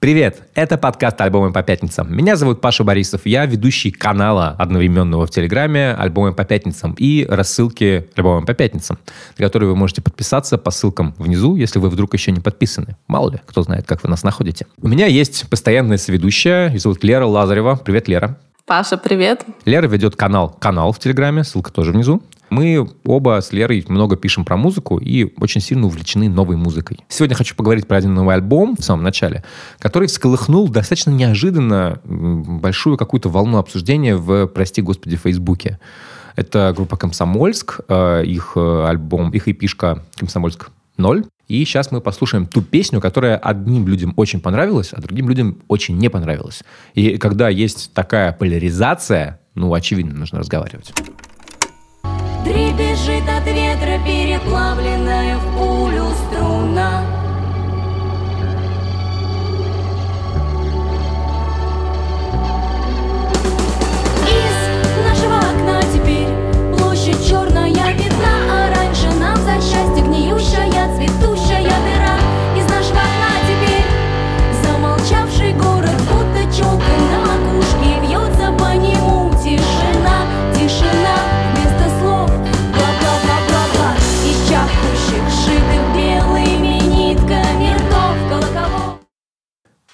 Привет, это подкаст «Альбомы по пятницам». Меня зовут Паша Борисов, я ведущий канала одновременного в Телеграме «Альбомы по пятницам» и рассылки «Альбомы по пятницам», на которые вы можете подписаться по ссылкам внизу, если вы вдруг еще не подписаны. Мало ли, кто знает, как вы нас находите. У меня есть постоянная соведущая, ее зовут Лера Лазарева. Привет, Лера. Паша, привет. Лера ведет канал «Канал» в Телеграме, ссылка тоже внизу. Мы оба с Лерой много пишем про музыку и очень сильно увлечены новой музыкой. Сегодня хочу поговорить про один новый альбом в самом начале, который всколыхнул достаточно неожиданно большую какую-то волну обсуждения в, прости господи, Фейсбуке. Это группа «Комсомольск», э, их э, альбом, их эпишка «Комсомольск 0». И сейчас мы послушаем ту песню, которая одним людям очень понравилась, а другим людям очень не понравилась. И когда есть такая поляризация, ну, очевидно, нужно разговаривать. Дребезжит от ветра переплавленная в пулю струна. Из нашего окна теперь площадь черная видна А раньше нам за счастье гниющая, цветущая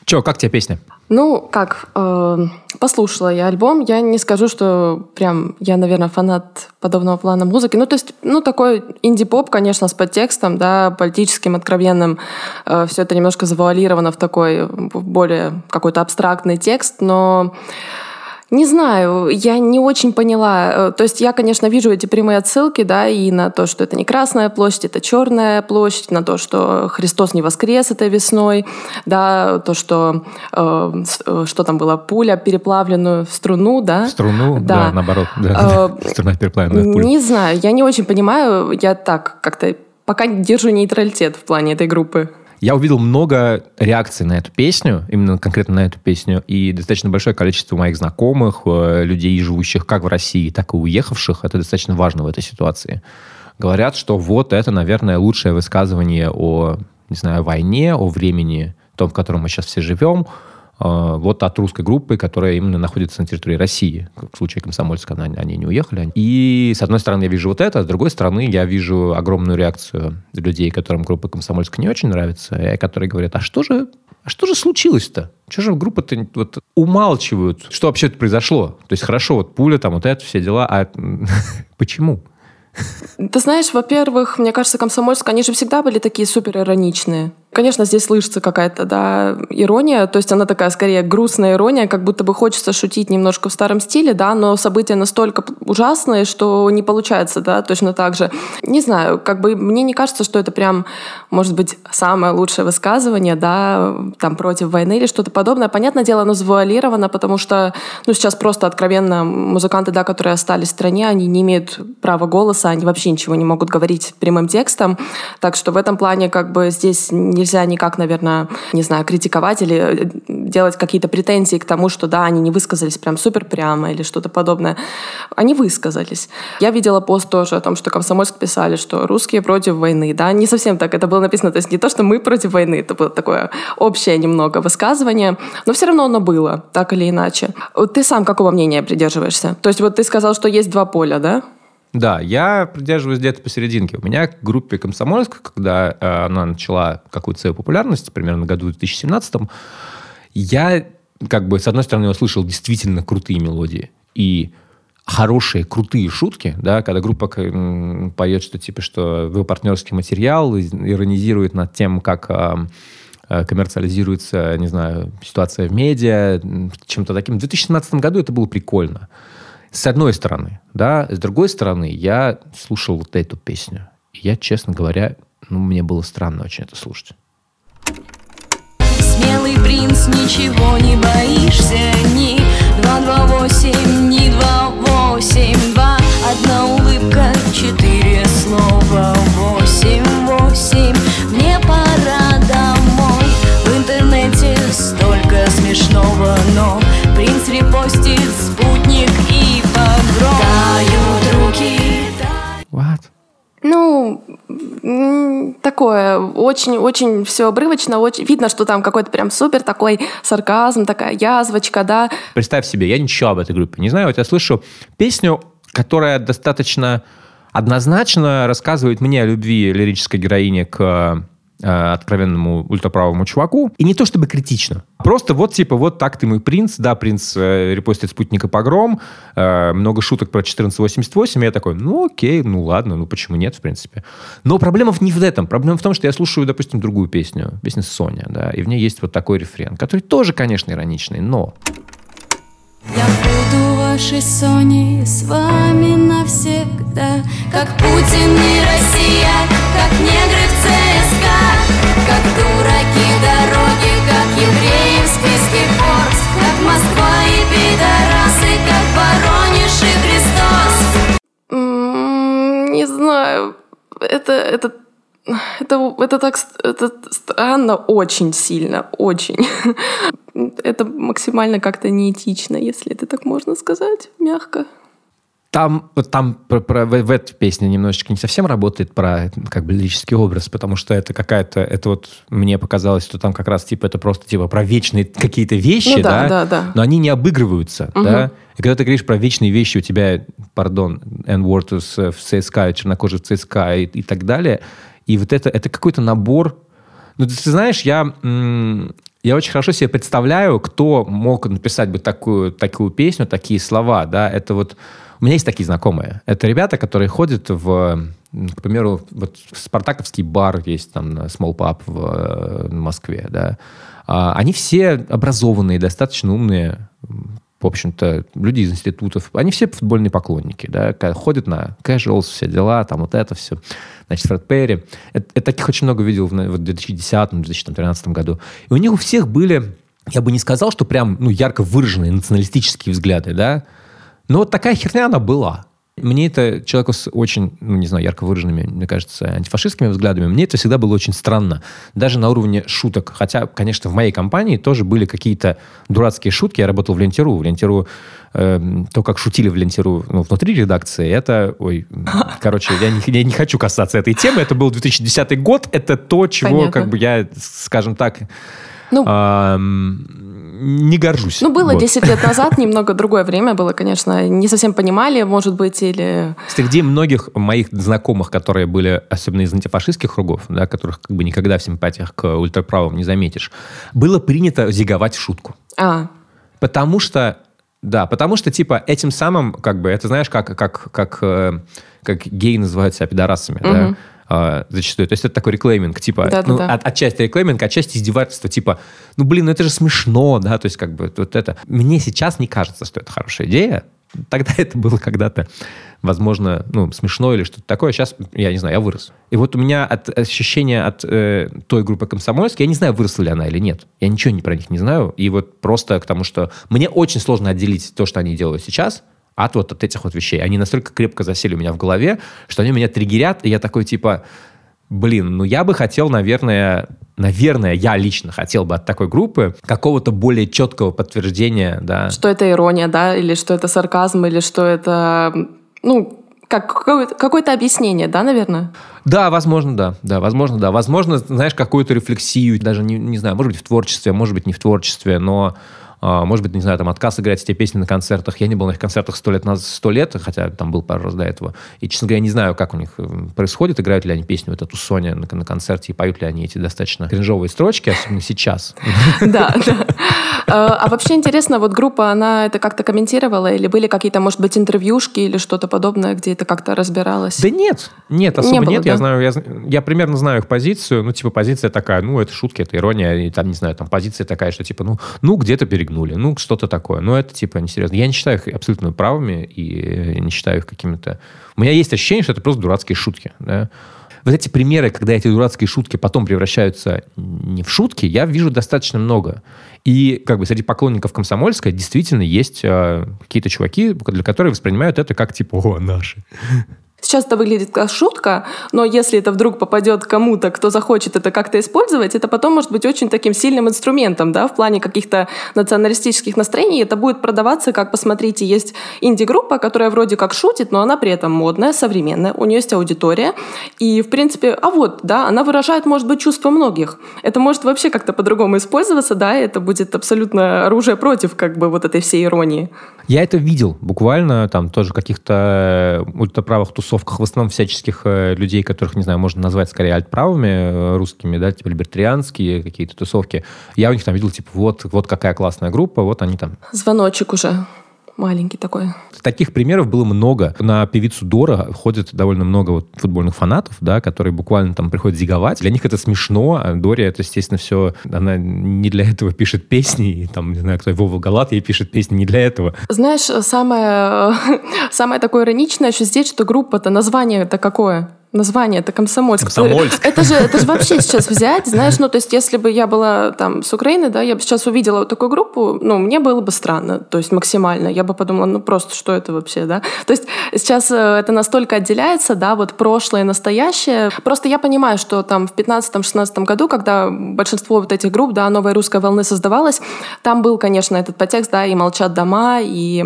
Че, как тебе песня? Ну, как, э, послушала я альбом. Я не скажу, что прям я, наверное, фанат подобного плана музыки. Ну, то есть, ну, такой инди-поп, конечно, с подтекстом, да, политическим, откровенным. Э, все это немножко завуалировано в такой более какой-то абстрактный текст, но не знаю, я не очень поняла. Э, то есть я, конечно, вижу эти прямые отсылки, да, и на то, что это не Красная площадь, это Черная площадь, на то, что Христос не воскрес этой весной, да, то, что э, э что там было, пуля переплавленную в струну, да. В струну, да, да наоборот, да. Э, Струна переплавленная в пулю. Не знаю, я не очень понимаю, я так как-то пока держу нейтралитет в плане этой группы. Я увидел много реакций на эту песню, именно конкретно на эту песню, и достаточно большое количество моих знакомых, э, людей, живущих как в России, так и уехавших, это достаточно важно в этой ситуации, говорят, что вот это, наверное, лучшее высказывание о, не знаю, войне, о времени, том, в котором мы сейчас все живем, вот от русской группы, которая именно находится на территории России. В случае Комсомольска они, они не уехали. И, с одной стороны, я вижу вот это, а с другой стороны, я вижу огромную реакцию людей, которым группа Комсомольска не очень нравится, и которые говорят, а что же а что же случилось-то? Что же группы-то вот умалчивают? Что вообще это произошло? То есть хорошо, вот пуля, там вот это, все дела, а почему? Ты знаешь, во-первых, мне кажется, Комсомольск, они же всегда были такие супер ироничные. Конечно, здесь слышится какая-то, да, ирония, то есть она такая скорее грустная ирония, как будто бы хочется шутить немножко в старом стиле, да, но события настолько ужасные, что не получается, да, точно так же. Не знаю, как бы мне не кажется, что это прям, может быть, самое лучшее высказывание, да, там, против войны или что-то подобное. Понятное дело, оно завуалировано, потому что, ну, сейчас просто откровенно музыканты, да, которые остались в стране, они не имеют права голоса, они вообще ничего не могут говорить прямым текстом, так что в этом плане, как бы, здесь не нельзя никак, наверное, не знаю, критиковать или э, делать какие-то претензии к тому, что да, они не высказались прям супер прямо или что-то подобное. Они высказались. Я видела пост тоже о том, что Комсомольск писали, что русские против войны. Да, не совсем так это было написано. То есть не то, что мы против войны, это было такое общее немного высказывание, но все равно оно было, так или иначе. Ты сам какого мнения придерживаешься? То есть вот ты сказал, что есть два поля, да? Да, я придерживаюсь где-то посерединке. У меня к группе «Комсомольск», когда э, она начала какую-то свою популярность, примерно в году 2017, я, как бы, с одной стороны, услышал действительно крутые мелодии и хорошие, крутые шутки, да, когда группа поет, что типа, что вы партнерский материал, иронизирует над тем, как э, коммерциализируется, не знаю, ситуация в медиа, чем-то таким. В 2017 году это было прикольно. С одной стороны, да, с другой стороны, я слушал вот эту песню. И я, честно говоря, ну, мне было странно очень это слушать. Смелый принц, ничего не боишься, ни 228, ни 282, одна улыбка, четыре слова, 8, 8, мне пора домой. В интернете столько смешного, но принц репостит спутник руки. What? Ну, такое, очень-очень все обрывочно, очень видно, что там какой-то прям супер такой сарказм, такая язвочка, да. Представь себе, я ничего об этой группе не знаю. Вот я слышу песню, которая достаточно однозначно рассказывает мне о любви лирической героини к э, откровенному ультраправому чуваку. И не то чтобы критично. Просто вот типа, вот так ты мой принц. Да, принц э, репостит спутника погром. э, много шуток про 1488. И я такой, ну окей, ну ладно, ну почему нет, в принципе. Но проблема не в этом. Проблема в том, что я слушаю, допустим, другую песню. Песню Соня, да. И в ней есть вот такой рефрен, который тоже, конечно, ироничный, но... Я буду вашей Соней с вами навсегда Как Путин и Россия, как негры в ЦСКА дураки дороги, как евреи в списке Форбс Как Москва и пидорасы, как Воронеж и Христос Не знаю, это, это, это, это так это странно очень сильно, очень. Это максимально как-то неэтично, если это так можно сказать, мягко. Там, вот там про- про- в, в этой песне немножечко не совсем работает про как бы лирический образ, потому что это какая-то, это вот мне показалось, что там как раз типа это просто типа про вечные какие-то вещи, Ну да, да, да. но они не обыгрываются, Мгм. да. И когда ты говоришь про вечные вещи, у тебя, пардон, N-word в ЦСКА, чернокожий в ЦСКА и, и так далее, и вот это, это какой-то набор ну, ты, ты знаешь, я, я очень хорошо себе представляю, кто мог написать бы такую, такую песню, такие слова, да, это вот... У меня есть такие знакомые. Это ребята, которые ходят в, к примеру, вот спартаковский бар есть там Small Pub в, э, Москве, да. А, Они все образованные, достаточно умные, в общем-то, люди из институтов. Они все футбольные поклонники, да, ходят на casuals, все дела, там вот это все. Значит, Фред Перри. Это, я таких очень много видел в, в 2010-2013 году. И у них у всех были, я бы не сказал, что прям, ну, ярко выраженные националистические взгляды, да, но вот такая херня она была. Мне это человеку с очень, ну, не знаю, ярко выраженными, мне кажется, антифашистскими взглядами, мне это всегда было очень странно. Даже на уровне шуток. Хотя, конечно, в моей компании тоже были какие-то дурацкие шутки. Я работал в Лентеру. В Лентеру эм, то, как шутили в Лентеру ну, внутри редакции, это... Ой, короче, я не, я не хочу касаться этой темы. Это был 2010 год. Это то, чего, Понятно. как бы я, скажем так, Ну, ам, не горжусь. ну было Вот. 10 лет назад, немного другое время было, конечно. Не совсем понимали, может быть, или... Среди многих моих знакомых, которые были, особенно из антифашистских кругов, да, которых как бы никогда в симпатиях к ультраправым не заметишь, было принято зиговать в шутку. А, Потому что, да, потому что, типа, этим самым, как бы, это знаешь, как, как, как, э, как геи называют себя пидорасами, да, А, зачастую. То есть это такой реклейминг, типа, Да-да-да. ну, от- отчасти реклейминг, отчасти издевательство, типа, ну, блин, ну это же смешно, да, то есть как бы вот это. Мне сейчас не кажется, что это хорошая идея. Тогда это было когда-то, возможно, ну, смешно или что-то такое. Сейчас, я не знаю, я вырос. И вот у меня от ощущения от э, той группы комсомольской, я не знаю, выросла ли она или нет. Я ничего не про них не знаю. И вот просто к тому, что мне очень сложно отделить то, что они делают сейчас, от вот от этих вот вещей. Они настолько крепко засели у меня в голове, что они меня триггерят, и я такой типа, блин, ну я бы хотел, наверное, наверное, я лично хотел бы от такой группы какого-то более четкого подтверждения, да. что это ирония, да, или что это сарказм, или что это, ну, как какое-то, какое-то объяснение, да, наверное? Да, возможно, да. Да, возможно, да. Возможно, знаешь, какую-то рефлексию, даже не, не знаю, может быть, в творчестве, может быть, не в творчестве, но может быть, не знаю, там отказ играть эти песни на концертах. Я не был на их концертах сто лет назад, сто лет, хотя там был пару раз до этого. И, честно говоря, не знаю, как у них э, происходит, играют ли они песню вот эту Соня на, на концерте, и поют ли они эти достаточно кринжовые строчки, особенно сейчас. Да, да. А а вообще интересно, вот группа, она это как-то комментировала, или были какие-то, может быть, интервьюшки или что-то подобное, где это как-то разбиралось? Да нет, нет, особо Не было, нет. Я да? знаю, я, я примерно знаю их позицию. Ну, типа, позиция такая, ну, это шутки, это ирония. И там, не знаю, там позиция такая, что типа, ну, ну где-то перегнули, ну, что-то такое. Но это, типа, несерьезно. Я не считаю их абсолютно правыми и э, не считаю их какими-то... У меня есть ощущение, что это просто дурацкие шутки, да. Вот эти примеры, когда эти дурацкие шутки потом превращаются не в шутки, я вижу достаточно много. И как бы среди поклонников комсомольской действительно есть э, какие-то чуваки, для которых воспринимают это как типа, о, наши. Сейчас это выглядит как шутка, но если это вдруг попадет кому-то, кто захочет это как-то использовать, это потом может быть очень таким сильным инструментом, да, в плане каких-то националистических настроений. Это будет продаваться, как, посмотрите, есть инди-группа, которая вроде как шутит, но она при этом модная, современная, у нее есть аудитория, и, в принципе, а вот, да, она выражает, может быть, чувства многих. Это может вообще как-то по-другому использоваться, да, и это будет абсолютно оружие против, как бы, вот этой всей иронии. Я это видел буквально, там тоже каких-то э, ультраправых тусовках, в основном всяческих э, людей, которых, не знаю, можно назвать скорее альтправыми э, русскими, да, типа либертарианские какие-то тусовки. Я у них там видел, типа, вот, вот какая классная группа, вот они там. Звоночек уже маленький такой. Таких примеров было много. На певицу Дора ходит довольно много вот футбольных фанатов, да, которые буквально там приходят зиговать. Для них это смешно, а Дори это, естественно, все... Она не для этого пишет песни, и там, не знаю, кто Вова Галат ей пишет песни не для этого. Знаешь, самое, самое такое ироничное еще здесь, что группа-то, название это какое? Название это Комсомольск. Комсомольск. Это же, это же вообще сейчас взять, знаешь, ну, то есть, если бы я была там с Украины, да, я бы сейчас увидела вот такую группу, ну, мне было бы странно, то есть максимально. Я бы подумала, ну, просто что это вообще, да? То есть сейчас э, это настолько отделяется, да, вот прошлое и настоящее. Просто я понимаю, что там в 15-16 году, когда большинство вот этих групп, да, новой русской волны создавалось, там был, конечно, этот подтекст, да, и «Молчат дома», и,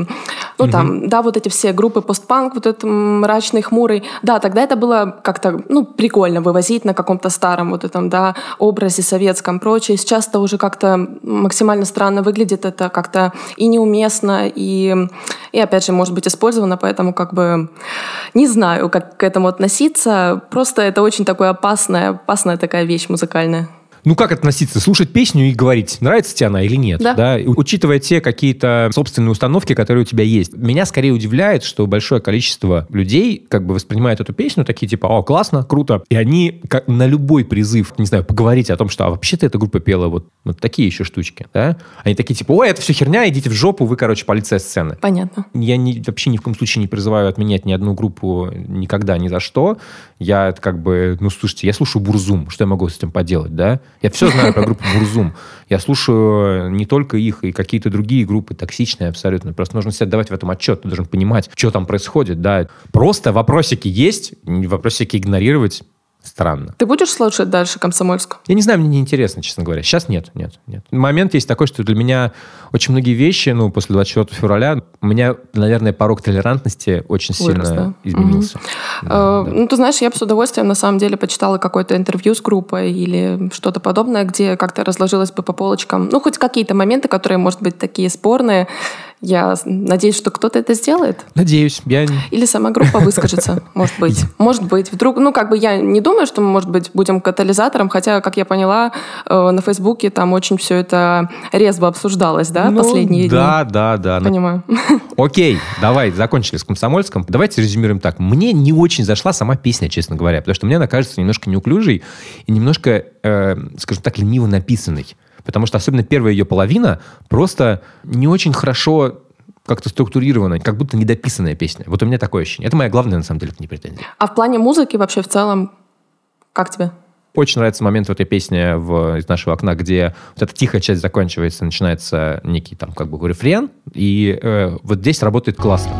ну, угу. там, да, вот эти все группы постпанк, вот этот мрачный, хмурый. Да, тогда это было как-то, ну, прикольно вывозить на каком-то старом вот этом, да, образе советском, прочее. Сейчас это уже как-то максимально странно выглядит, это как-то и неуместно, и, и опять же, может быть использовано, поэтому как бы не знаю, как к этому относиться. Просто это очень такая опасная, опасная такая вещь музыкальная ну как относиться? Слушать песню и говорить, нравится тебе она или нет. Да. да? Учитывая те какие-то собственные установки, которые у тебя есть. Меня скорее удивляет, что большое количество людей как бы воспринимают эту песню такие типа, о, классно, круто. И они как на любой призыв, не знаю, поговорить о том, что а вообще-то эта группа пела вот, вот такие еще штучки, да? Они такие типа, ой, это все херня, идите в жопу, вы, короче, полиция сцены. Понятно. Я не, вообще ни в коем случае не призываю отменять ни одну группу никогда, ни за что. Я как бы, ну, слушайте, я слушаю Бурзум, что я могу с этим поделать, да? Я все знаю про группу Бурзум. Я слушаю не только их, и какие-то другие группы, токсичные абсолютно. Просто нужно себе давать в этом отчет. Ты должен понимать, что там происходит, да. Просто вопросики есть, вопросики игнорировать Странно. Ты будешь слушать дальше Комсомольск? Я не знаю, мне неинтересно, честно говоря. Сейчас нет, нет, нет. Момент есть такой, что для меня очень многие вещи, ну, после 24 февраля, у меня, наверное, порог толерантности очень Вырос, сильно да? изменился. Угу. Да, э, да. Ну, ты знаешь, я бы с удовольствием, на самом деле, почитала какое-то интервью с группой или что-то подобное, где как-то разложилось бы по полочкам. Ну, хоть какие-то моменты, которые, может быть, такие спорные, я надеюсь, что кто-то это сделает. Надеюсь. Я... Или сама группа выскажется, может быть. Может быть. Вдруг, ну, как бы я не думаю, что мы, может быть, будем катализатором, хотя, как я поняла, э, на Фейсбуке там очень все это резво обсуждалось, да, ну, последние да, дни? Да, да, да. Понимаю. Окей, давай, закончили с Комсомольском. Давайте резюмируем так. Мне не очень зашла сама песня, честно говоря, потому что мне она кажется немножко неуклюжей и немножко, э, скажем так, лениво написанной. Потому что особенно первая ее половина просто не очень хорошо как-то структурированная, как будто недописанная песня. Вот у меня такое ощущение. Это моя главная, на самом деле, не претензия. А в плане музыки вообще в целом, как тебе? Очень нравится момент в этой песне в, из нашего окна, где вот эта тихая часть заканчивается, начинается некий там как бы рефрен, и э, вот здесь работает классно.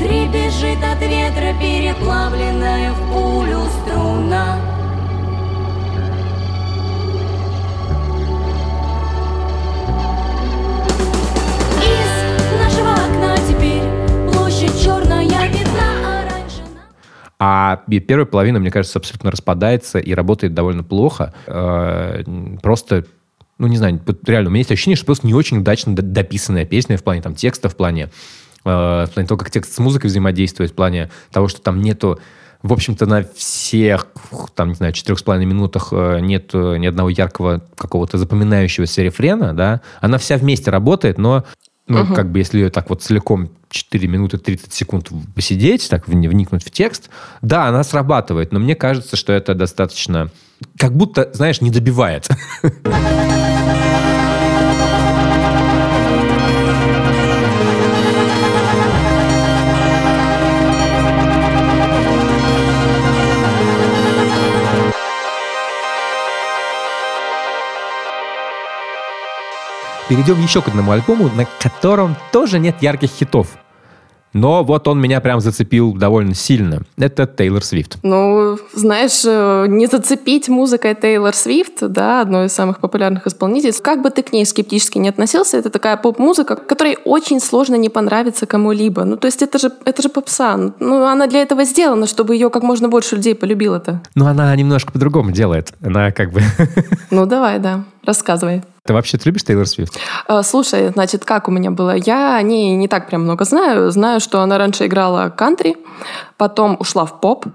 А первая половина, мне кажется, абсолютно распадается и работает довольно плохо. Э, просто ну, не знаю, реально, у меня есть ощущение, что просто не очень удачно дописанная песня в плане там текста, в плане, э, в плане того, как текст с музыкой взаимодействует, в плане того, что там нету в общем-то, на всех, там, не знаю, четырех с половиной минутах э, нет ни одного яркого какого-то запоминающегося рефрена, да. Она вся вместе работает, но ну, угу. как бы, если ее так вот целиком 4 минуты 30 секунд посидеть, так вникнуть в текст, да, она срабатывает, но мне кажется, что это достаточно... Как будто, знаешь, не добивает. перейдем еще к одному альбому, на котором тоже нет ярких хитов. Но вот он меня прям зацепил довольно сильно. Это Тейлор Свифт. Ну, знаешь, э, не зацепить музыкой Тейлор Свифт, да, одной из самых популярных исполнительниц, как бы ты к ней скептически не относился, это такая поп-музыка, которой очень сложно не понравиться кому-либо. Ну, то есть это же, это же попса. Ну, она для этого сделана, чтобы ее как можно больше людей полюбило-то. Но она немножко по-другому делает. Она как бы... Ну, давай, да, рассказывай. Ты вообще любишь Тейлор Свифт? Э, Слушай, значит, как у меня было? Я о ней не так прям много знаю. Знаю, что она раньше играла кантри, потом ушла в поп,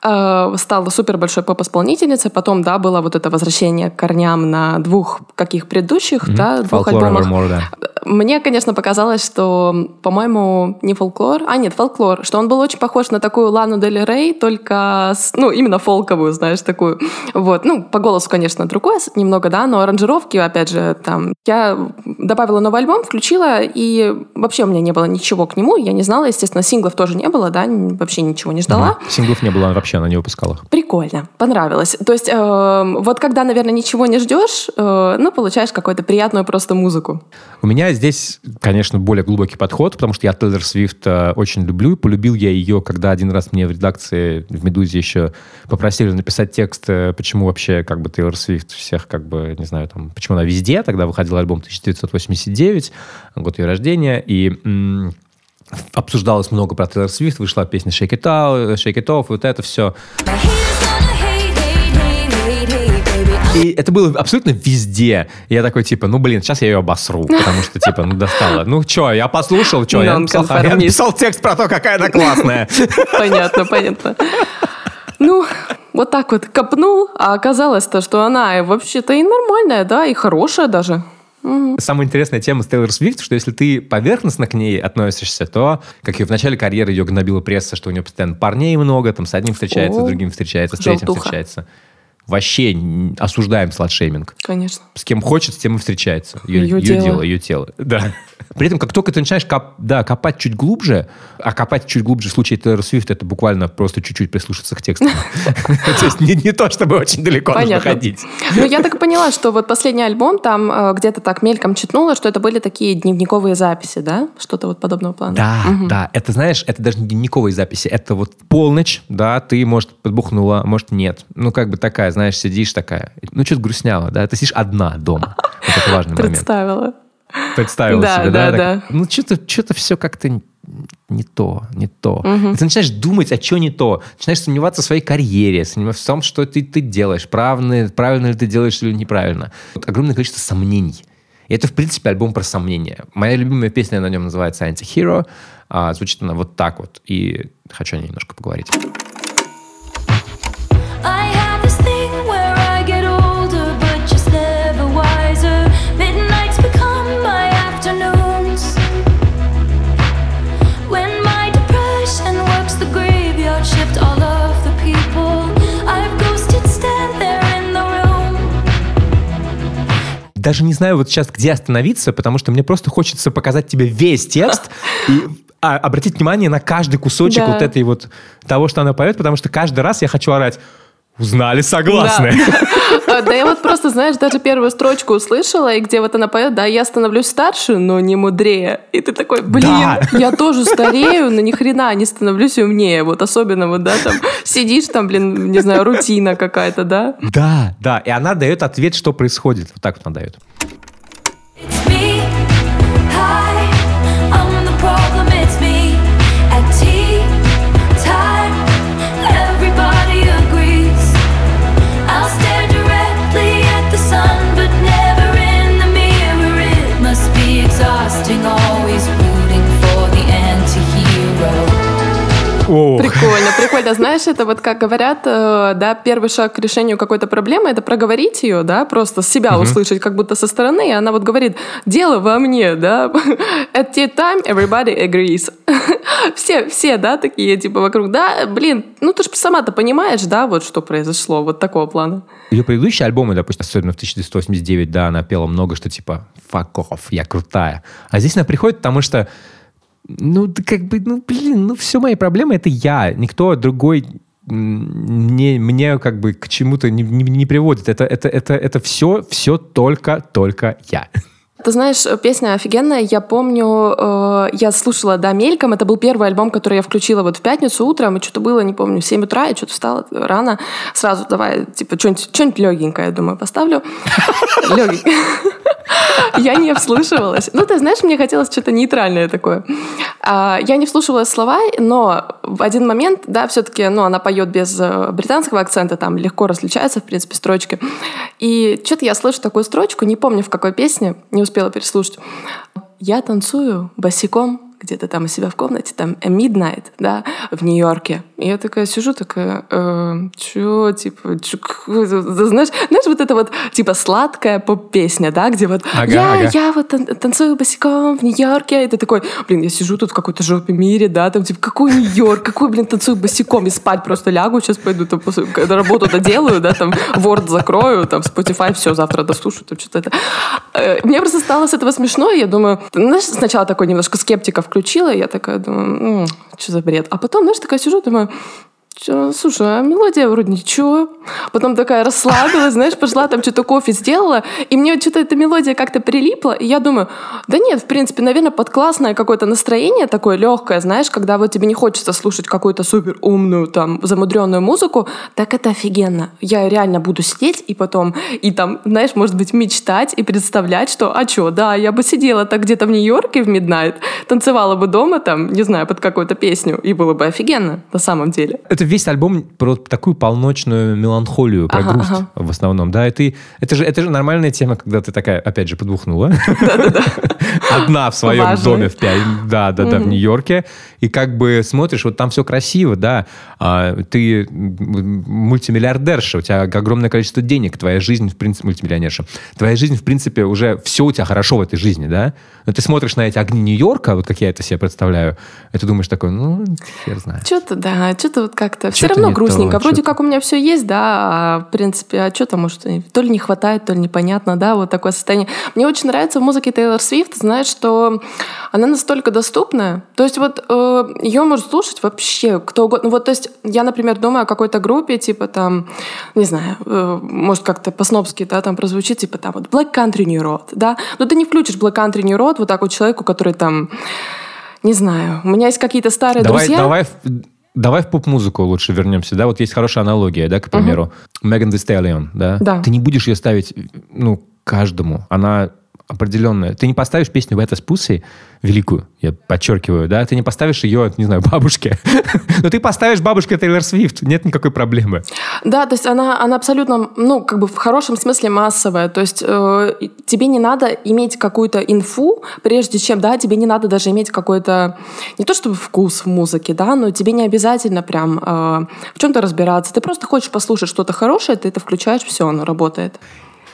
стала супер большой поп-исполнительницей, потом, да, было вот это возвращение к корням на двух каких предыдущих, да, двух Folklore альбомах. Evermore, да. Мне, конечно, показалось, что, по-моему, не фолклор, а нет, фолклор, что он был очень похож на такую Лану Дель Рей, только, с- ну, именно фолковую, знаешь, такую. Вот, ну, по голосу, конечно, другое немного, да, но аранжировки, опять же, там, я добавила новый альбом, включила, и вообще у меня не было ничего к нему, я не знала, естественно, синглов тоже не было, да, вообще ничего не ждала. Мгм. Синглов не было вообще, она не выпускала их. Прикольно, понравилось. То есть, э, вот когда, наверное, ничего не ждешь, э, ну, получаешь какую-то приятную просто музыку. У меня здесь, конечно, более глубокий подход, потому что я Тейлор Свифт э, очень люблю. Полюбил я ее, когда один раз мне в редакции в «Медузе» еще попросили написать текст, э, почему вообще как бы Тейлор Свифт всех как бы, не знаю, там, почему она везде. Тогда выходил альбом 1989, год ее рождения, и обсуждалось много про Тейлор Свифт, вышла песня Shake It Out, Shake It Off, вот это все. И это было абсолютно везде. Я такой, типа, ну, блин, сейчас я ее обосру, потому что, типа, ну, достала. Ну, что, я послушал, что, я, написал, я Нонконформист. написал текст про то, какая она классная. Понятно, понятно. Ну, вот так вот копнул, а оказалось то, что она вообще-то и нормальная, да, и хорошая даже. Мгм. Самая интересная тема с Тейлор Свифт, что если ты поверхностно к ней относишься, то, как и в начале карьеры ее гнобила пресса, что у нее постоянно парней много, там с одним встречается, с О, другим встречается, с третьим желтуха. встречается. Вообще осуждаем сладшейминг. Конечно. С кем хочет, с тем и встречается. Ее, Её её дело. дело, ее тело. Да. При этом, как только ты начинаешь коп- да, копать чуть глубже, а копать чуть глубже в случае Тейлор Свифт, это буквально просто чуть-чуть прислушаться к тексту. То есть не не то, чтобы очень далеко нужно ходить. Ну, я так поняла, что вот последний альбом, там э, где-то так мельком читнула, что это были такие дневниковые записи, да? Что-то вот подобного плана. Да, да, это, знаешь, это даже не дневниковые записи, это вот полночь, да, ты, может, подбухнула, может, нет. Ну, как бы такая, знаешь, сидишь такая, ну, что-то грустняла, да, ты сидишь одна дома. Вот это важный момент. Представила. Представила Да, себе, да, да? да. Ну, что-то что все как-то не то, не то. Мгм. И ты начинаешь думать, а что не то. Начинаешь сомневаться в своей карьере, сомневаться в том, что ты, ты делаешь, правильно, правильно ли ты делаешь или неправильно. Вот огромное количество сомнений. И это, в принципе, альбом про сомнения. Моя любимая песня на нем называется «Anti-Hero». А, звучит она вот так вот. И хочу о ней немножко поговорить. Даже не знаю вот сейчас, где остановиться, потому что мне просто хочется показать тебе весь текст и а, обратить внимание на каждый кусочек Да. вот этой вот того, что она поет, потому что каждый раз я хочу орать «Узнали, согласны». Да. Да я вот просто, знаешь, даже первую строчку услышала, и где вот она поет, да, я становлюсь старше, но не мудрее. И ты такой, блин, Да. я тоже старею, но ни хрена не становлюсь умнее. Вот особенно вот, да, там сидишь там, блин, не знаю, рутина какая-то, да? Да, да, и она дает ответ, что происходит. Вот так вот она дает. Прикольно, прикольно. Знаешь, это вот как говорят, э, да, первый шаг к решению какой-то проблемы, это проговорить ее, да, просто себя услышать как будто со стороны, и она вот говорит, дело во мне, да. At tea time everybody agrees. все, все, да, такие, типа, вокруг, да, блин, ну ты же сама-то понимаешь, да, вот что произошло, вот такого плана. Ее предыдущие альбомы, допустим, особенно в 1989, да, она пела много, что типа «fuck off, я крутая». А здесь она приходит, потому что, ну, как бы, ну, блин, ну, все мои проблемы — это я. Никто другой м, не, мне как бы к чему-то не, не- не приводит. Это, это, это, это все, все только, только я. Ты знаешь, песня офигенная. Я помню, э, я слушала, да, мельком. Это был первый альбом, который я включила вот в пятницу утром. И что-то было, не помню, в 7 утра. Я что-то встала рано. Сразу давай, типа, что-нибудь, что-нибудь легенькое, я думаю, поставлю. Легенькое. Я не вслушивалась. Ну, ты знаешь, мне хотелось что-то нейтральное такое. А, Я не вслушивалась слова, но в один момент, да, все-таки, ну, она поет без э, британского акцента, там легко различаются, в принципе, строчки. И что-то я слышу такую строчку, не помню в какой песне, не успела переслушать. Я танцую босиком где-то там у себя в комнате, там э, Midnight, да, в Нью-Йорке. И я такая сижу, такая, э, чё, типа, чё, знаешь, знаешь, вот это вот, типа, сладкая поп-песня, да, где вот Ага, я, ага. я вот тан- танцую босиком в Нью-Йорке, и ты такой, блин, я сижу тут в какой-то жопе мире, да, там, типа, какой Нью-Йорк, какой, блин, танцую босиком, и спать просто лягу, сейчас пойду, там, после- когда работу доделаю, да, там, Word закрою, там, Spotify, все, завтра дослушаю, там, что-то это. Э, Мне просто стало с этого смешно, и я думаю, знаешь, сначала такой немножко скептика включила, я такая думаю, что за бред, а потом, знаешь, такая сижу, думаю, Чё, слушай, а мелодия вроде ничего. Потом такая расслабилась, знаешь, пошла там что-то кофе сделала, и мне что-то эта мелодия как-то прилипла, и я думаю, да нет, в принципе, наверное, под классное какое-то настроение такое легкое, знаешь, когда вот тебе не хочется слушать какую-то супер умную, там, замудренную музыку, так это офигенно. Я реально буду сидеть и потом, и там, знаешь, может быть, мечтать и представлять, что, а что, да, я бы сидела так где-то в Нью-Йорке в Midnight, танцевала бы дома там, не знаю, под какую-то песню, и было бы офигенно на самом деле. Это весь альбом про такую полночную меланхолию, про Ага, грусть ага. в основном, да, и ты, это же, это же нормальная тема, когда ты такая, опять же, подбухнула. Одна в своем доме в да, да, да, в Нью-Йорке, и как бы смотришь, вот там все красиво, да, а, ты мультимиллиардерша, у тебя огромное количество денег, твоя жизнь, в принципе, мультимиллионерша, твоя жизнь, в принципе, уже все у тебя хорошо в этой жизни, да, но ты смотришь на эти огни Нью-Йорка, вот как я это себе представляю, и ты думаешь такой, ну, хер знает. Что-то, да, что-то вот как-то все равно не то, грустненько. Вроде как у меня все есть, да, а в принципе, а что-то, может, и то ли не хватает, то ли непонятно, да, вот такое состояние. Мне очень нравится в музыке Тейлор Свифт, знаешь, что она настолько доступная. То есть вот ее может слушать вообще кто угодно. Вот, то есть я, например, думаю о какой-то группе, типа там, не знаю, э, может как-то по-снобски, да, там прозвучит, типа там вот Black Country New Road, да, но ты не включишь Black Country New Road вот так вот человеку, который там, не знаю, у меня есть какие-то старые Давай, друзья. давай, давай в поп-музыку лучше вернемся, да, вот есть хорошая аналогия, да, к примеру, Меган Thee Stallion, да? Да. Ты не будешь ее ставить, ну, каждому, она определенная. Ты не поставишь песню «Бета с Pussy», великую, я подчеркиваю, да, ты не поставишь ее, не знаю, бабушке, но ты поставишь бабушке Тейлор Свифт, нет никакой проблемы. Да, то есть она, она абсолютно, ну, как бы в хорошем смысле массовая. То есть э, тебе не надо иметь какую-то инфу, прежде чем, да, тебе не надо даже иметь какой-то, не то чтобы вкус в музыке, да, но тебе не обязательно прям э, в чем-то разбираться. Ты просто хочешь послушать что-то хорошее, ты это включаешь, все, оно работает.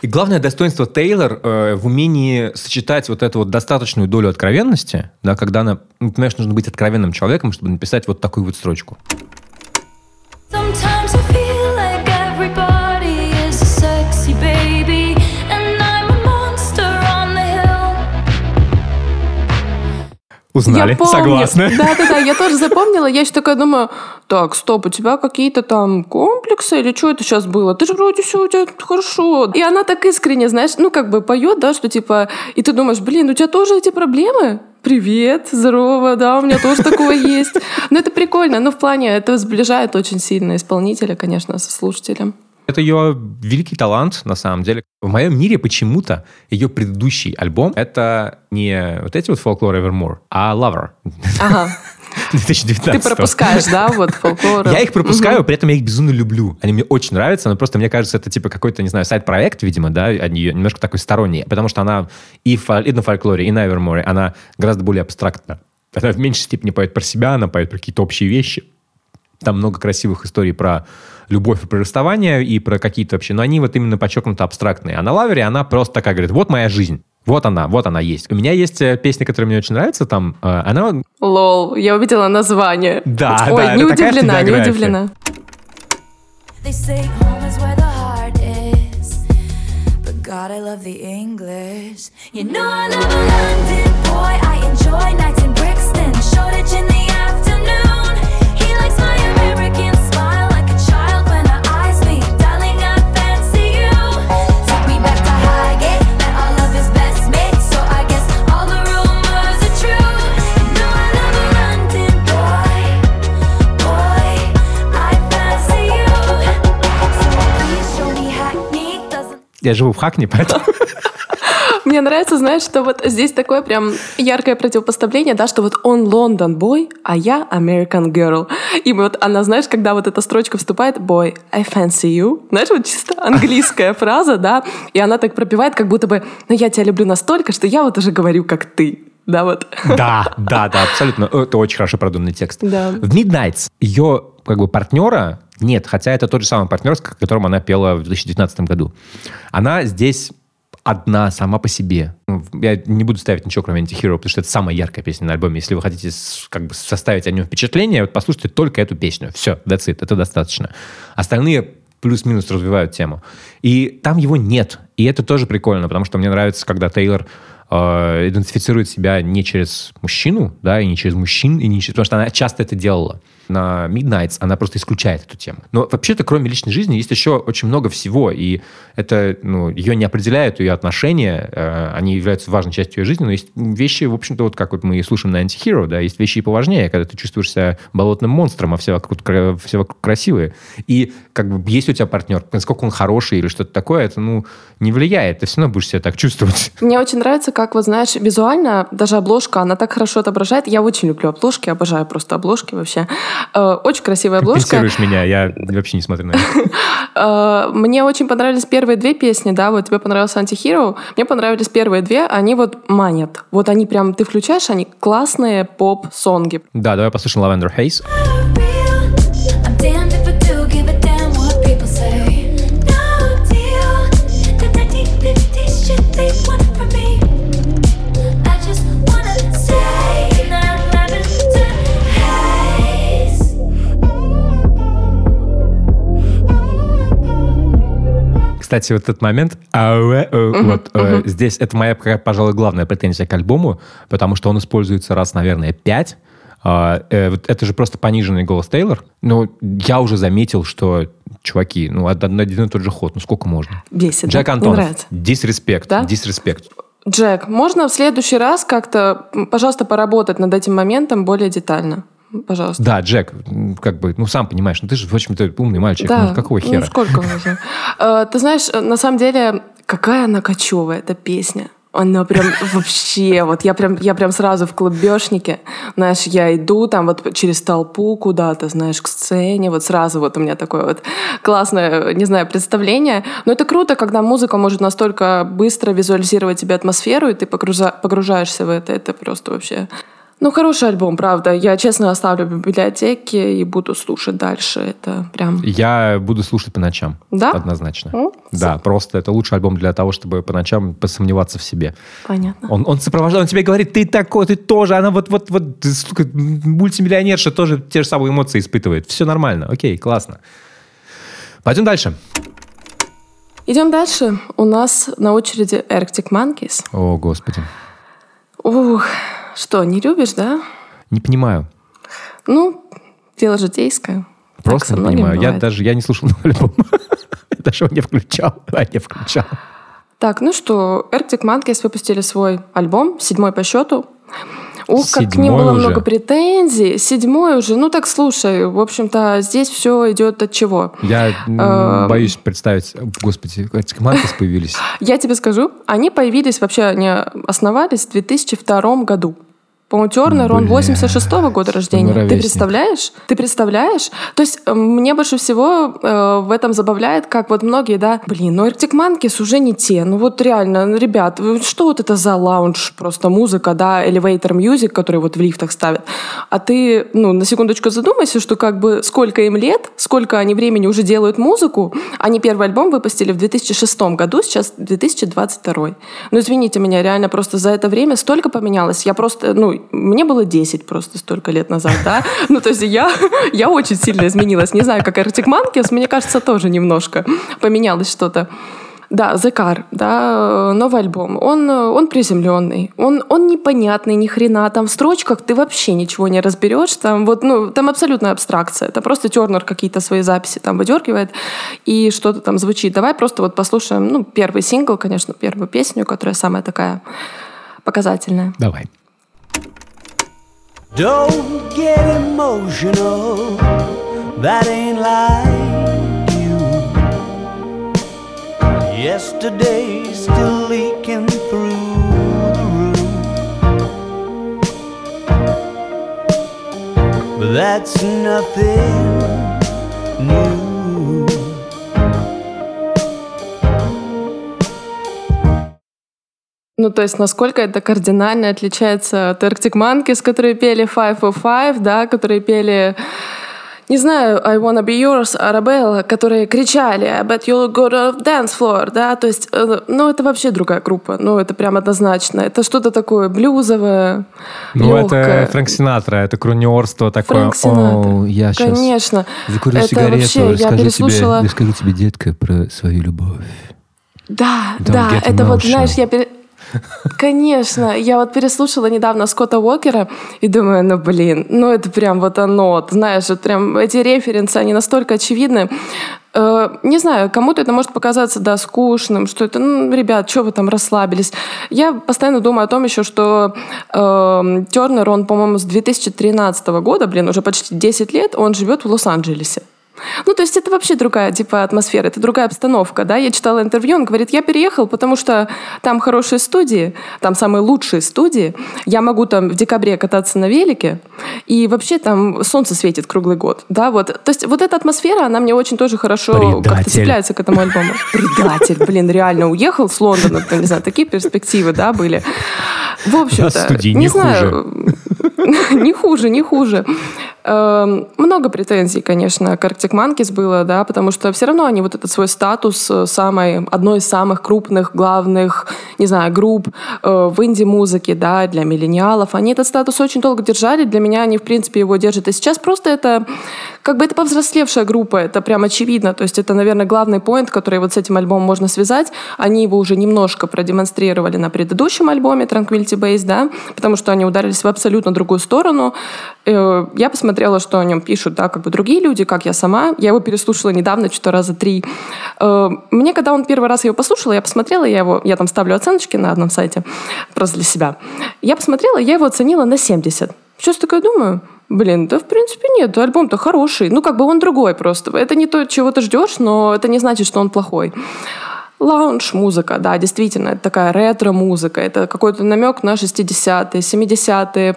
И главное достоинство Тейлор э, в умении сочетать вот эту вот достаточную долю откровенности, да, когда она, ну, понимаешь, нужно быть откровенным человеком, чтобы написать вот такую вот строчку. Узнали, Я помню. согласны. Да-да-да, я тоже запомнила. Я еще такая думаю, так, стоп, у тебя какие-то там комплексы или что это сейчас было? Ты же вроде все у тебя хорошо. И она так искренне, знаешь, ну как бы поет, да, что типа... И ты думаешь, блин, у тебя тоже эти проблемы? Привет, здорово, да, у меня тоже такое есть. Ну это прикольно, ну в плане, это сближает очень сильно исполнителя, конечно, со слушателем. Это ее великий талант, на самом деле. В моем мире почему-то ее предыдущий альбом — это не вот эти вот фолклор Evermore, а Lover Ага, 2019 ты пропускаешь, да, вот фолклор. Я их пропускаю, при этом я их безумно люблю. Они мне очень нравятся, но просто мне кажется, это типа какой-то, не знаю, сайт-проект, видимо, да, немножко такой сторонний, потому что она и, фо- и на фольклоре, и на Evermore, она гораздо более абстрактна. Она в меньшей степени поет про себя, она поет про какие-то общие вещи. Там много красивых историй про любовь и про расставание, и про какие-то вообще... Но они вот именно подчеркнуто абстрактные. А на лавере она просто такая говорит, вот моя жизнь. Вот она, вот она есть. У меня есть э, песня, которая мне очень нравится, там, э, она... Лол, я увидела название. Да, Ой, да, не удивлена, не удивлена. They say home is where the heart is. But God, I love the English. You know I love a London boy. I enjoy nights in Brixton. Shoreditch in the Я живу в Хакне, поэтому... Мне нравится, знаешь, что вот здесь такое прям яркое противопоставление, да, что вот он Лондон бой, а я American girl. И вот она, знаешь, когда вот эта строчка вступает, boy, I fancy you, знаешь, вот чисто английская фраза, да, и она так пропевает, как будто бы, ну я тебя люблю настолько, что я вот уже говорю, как ты. Да, вот. Да, да, да, абсолютно. Это очень хорошо продуманный текст. Да. В Midnights ее как бы партнера нет, хотя это тот же самый партнер, с которым она пела в 2019 году. Она здесь одна сама по себе. Ну, Я не буду ставить ничего, кроме Anti-Hero, потому что это самая яркая песня на альбоме. Если вы хотите как бы составить о нем впечатление, вот послушайте только эту песню. Все, that's it, это достаточно. Остальные плюс-минус развивают тему. И там его нет. И это тоже прикольно, потому что мне нравится, когда Тейлор э, идентифицирует себя не через мужчину, да, и не через мужчин, и не через... потому что она часто это делала. На Midnights она просто исключает эту тему. Но вообще-то, кроме личной жизни, есть еще очень много всего, и это, ну, ее не определяют, ее отношения, э, они являются важной частью ее жизни, но есть вещи, в общем-то, вот как вот мы слушаем на Anti-Hero, да, есть вещи и поважнее, когда ты чувствуешь себя болотным монстром, а все вокруг, все вокруг красивые. И как бы есть у тебя партнер, насколько он хороший или что-то такое, это, ну, не влияет, ты все равно будешь себя так чувствовать. Мне очень нравится, как, вот знаешь, визуально даже обложка, она так хорошо отображает. Я очень люблю обложки, обожаю просто обложки вообще. Э, Очень красивая обложка. Компенсируешь меня, я вообще не смотрю на это. Э, Мне очень понравились первые две песни, да, вот тебе понравился Антихиро, мне понравились первые две, они вот манят. Вот они прям, ты включаешь, они классные поп-сонги. Да, давай послушаем Lavender Haze. Кстати, вот этот момент, ауэ, э, вот э, здесь это моя, пожалуй, главная претензия к альбому, потому что он используется раз, наверное, пять. А, э, это же просто пониженный голос Тейлор. Но я уже заметил, что, чуваки, ну, один, один и тот же ход, ну сколько можно? Бесит? Джек Антонов, дисреспект, Да? дисреспект. Джек, можно в следующий раз как-то, пожалуйста, поработать над этим моментом более детально? Пожалуйста. Да, Джек, как бы, ну, сам понимаешь, ну, ты же, в общем-то, умный мальчик, ну, какого хера? Ну, сколько уже? Э, Ты знаешь, э, на самом деле, какая она кочевая, эта песня. Она прям вообще, вот я прям, я прям сразу в клубешнике, знаешь, я иду там вот через толпу куда-то, знаешь, к сцене, вот сразу вот у меня такое вот классное, не знаю, представление. Но это круто, когда музыка может настолько быстро визуализировать тебе атмосферу, и ты погружа- погружаешься в это, это просто вообще... Ну, хороший альбом, правда. Я, честно, оставлю в библиотеке и буду слушать дальше. Это прям... Я буду слушать по ночам. Да? Однозначно. Ну, Да, просто это лучший альбом для того, чтобы по ночам посомневаться в себе. Понятно. Он, он сопровождает, он тебе говорит, ты такой, ты тоже, она вот, вот, вот, сука, мультимиллионерша тоже те же самые эмоции испытывает. Все нормально, окей, классно. Пойдем дальше. Идем дальше. У нас на очереди Arctic Monkeys. О, господи. Ух, что, не любишь, да? Не понимаю. Ну, дело житейское. Просто не понимаю. Я бывает. даже я не слушал новый альбом. Я Даже его не включал. Да, не включал. Так, ну что, Arctic Monkeys выпустили свой альбом, седьмой по счету. Ух, как к ним было уже? много претензий. Седьмой уже. Ну так слушай, в общем-то, здесь все идет от чего. Я Эм. боюсь представить, господи, эти команды появились. Я тебе скажу, они появились, вообще они основались в 2002 году. По-моему, Тернер, он Бля. 86-го года рождения. Ты представляешь? Ты представляешь? То есть мне больше всего э, в этом забавляет, как вот многие, да, блин, ну Arctic Monkeys уже не те. Ну вот реально, ну, ребят, что вот это за лаунж, просто музыка, да, elevator music, который вот в лифтах ставят. А ты, ну, на секундочку задумайся, что как бы сколько им лет, сколько они времени уже делают музыку. Они первый альбом выпустили в 2006 году, сейчас 2022. Ну, извините меня, реально просто за это время столько поменялось. Я просто, ну, мне было 10 просто столько лет назад, да. Ну, то есть я, я очень сильно изменилась. Не знаю, как Arctic Monkeys, мне кажется, тоже немножко поменялось что-то. Да, The Car, да, новый альбом. Он, он приземленный, он, он непонятный ни хрена. Там в строчках ты вообще ничего не разберешь. Там, вот, ну, там абсолютная абстракция. Это просто Тернер какие-то свои записи там выдергивает и что-то там звучит. Давай просто вот послушаем, ну, первый сингл, конечно, первую песню, которая самая такая показательная. Давай. Don't get emotional, that ain't like you. Yesterday still leaking through the roof. But that's nothing new. Ну, то есть, насколько это кардинально отличается от Arctic Monkeys, которые пели Five of Five, да, которые пели, не знаю, I Wanna Be Yours, Arabella, которые кричали I bet you look good on the dance floor, да, то есть, э, ну, это вообще другая группа, ну, это прям однозначно. Это что-то такое блюзовое, Ну, легкое. это Фрэнк Синатра, это крунерство такое. Фрэнк Синатра. «О, я сейчас Конечно. закурю Это сигарету, вообще, я расскажу переслушала- тебе, расскажу тебе, детка, про свою любовь. Да, Don't да, это вот, знаешь, я пере- Конечно, я вот переслушала недавно Скотта Уокера и думаю, ну блин, ну это прям вот оно, знаешь, вот прям эти референсы, они настолько очевидны. Э, Не знаю, кому-то это может показаться, да, скучным, что это, ну, ребят, что вы там расслабились. Я постоянно думаю о том еще, что э, Тернер, он, по-моему, с 2013 года, блин, уже почти 10 лет, он живет в Лос-Анджелесе. Ну, то есть это вообще другая типа атмосфера, это другая обстановка, да. Я читала интервью, он говорит, я переехал, потому что там хорошие студии, там самые лучшие студии. Я могу там в декабре кататься на велике, и вообще там солнце светит круглый год, да, вот. То есть вот эта атмосфера, она мне очень тоже хорошо как-то цепляется к этому альбому. Предатель, блин, реально уехал с Лондона, там, не знаю, такие перспективы, да, были. В общем-то, не не знаю, не хуже, не хуже. Эм, Много претензий, конечно, к Arctic Monkeys было, да, потому что все равно они вот этот свой статус э, самой, одной из самых крупных, главных, не знаю, групп э, в инди-музыке, да, для миллениалов, они этот статус очень долго держали, для меня они, в принципе, его держат и сейчас, просто это, как бы это повзрослевшая группа, это прям очевидно, то есть это, наверное, главный поинт, который вот с этим альбомом можно связать, они его уже немножко продемонстрировали на предыдущем альбоме Tranquility Base, да, потому что они ударились в абсолютно другую сторону. Э, Я посмотрела, что о нем пишут, да, как бы другие люди, как я сама. Я его переслушала недавно, что-то раза три. Э, Мне, когда он первый раз его послушала, я посмотрела, я его, я там ставлю оценочки на одном сайте, просто для себя. Я посмотрела, я его оценила на 70. Сейчас такая думаю, Блин, да в принципе нет, альбом-то хороший. Ну, как бы он другой просто. Это не то, чего ты ждешь, но это не значит, что он плохой. Лаунж-музыка, да, действительно, это такая ретро-музыка, это какой-то намек на 60-е, 70-е.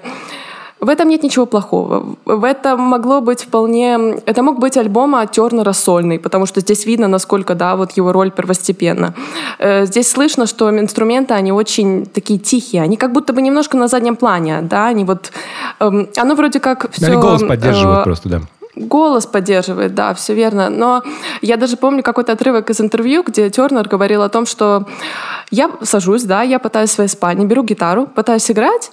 В этом нет ничего плохого. В этом могло быть вполне... Это мог быть альбом от Тернера сольный, потому что здесь видно, насколько, да, вот его роль первостепенна. Э, Здесь слышно, что инструменты, они очень такие тихие, они как будто бы немножко на заднем плане, да, они вот... эм, Оно вроде как все... Они голос поддерживают просто, да. Голос поддерживает, да, все верно. Но я даже помню какой-то отрывок из интервью, где Тернер говорил о том, что я сажусь, да, я пытаюсь в своей спальне, беру гитару, пытаюсь играть,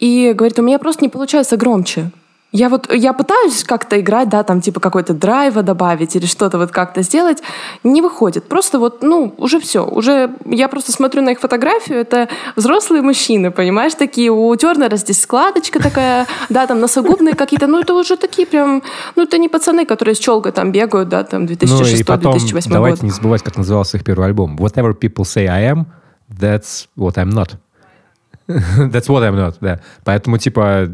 и говорит, у меня просто не получается громче. Я вот, я пытаюсь как-то играть, да, там типа какой-то драйва добавить или что-то вот как-то сделать, не выходит. Просто вот, ну, уже все, уже я просто смотрю на их фотографию, это взрослые мужчины, понимаешь, такие, у Тернера здесь складочка такая, да, там носогубные какие-то, ну, это уже такие прям, ну, это не пацаны, которые с челкой там бегают, да, там Ну и потом 2006-2008 давайте год. не забывать, как назывался их первый альбом. Whatever people say I am, that's what I'm not. That's what I'm not, да. Поэтому, типа,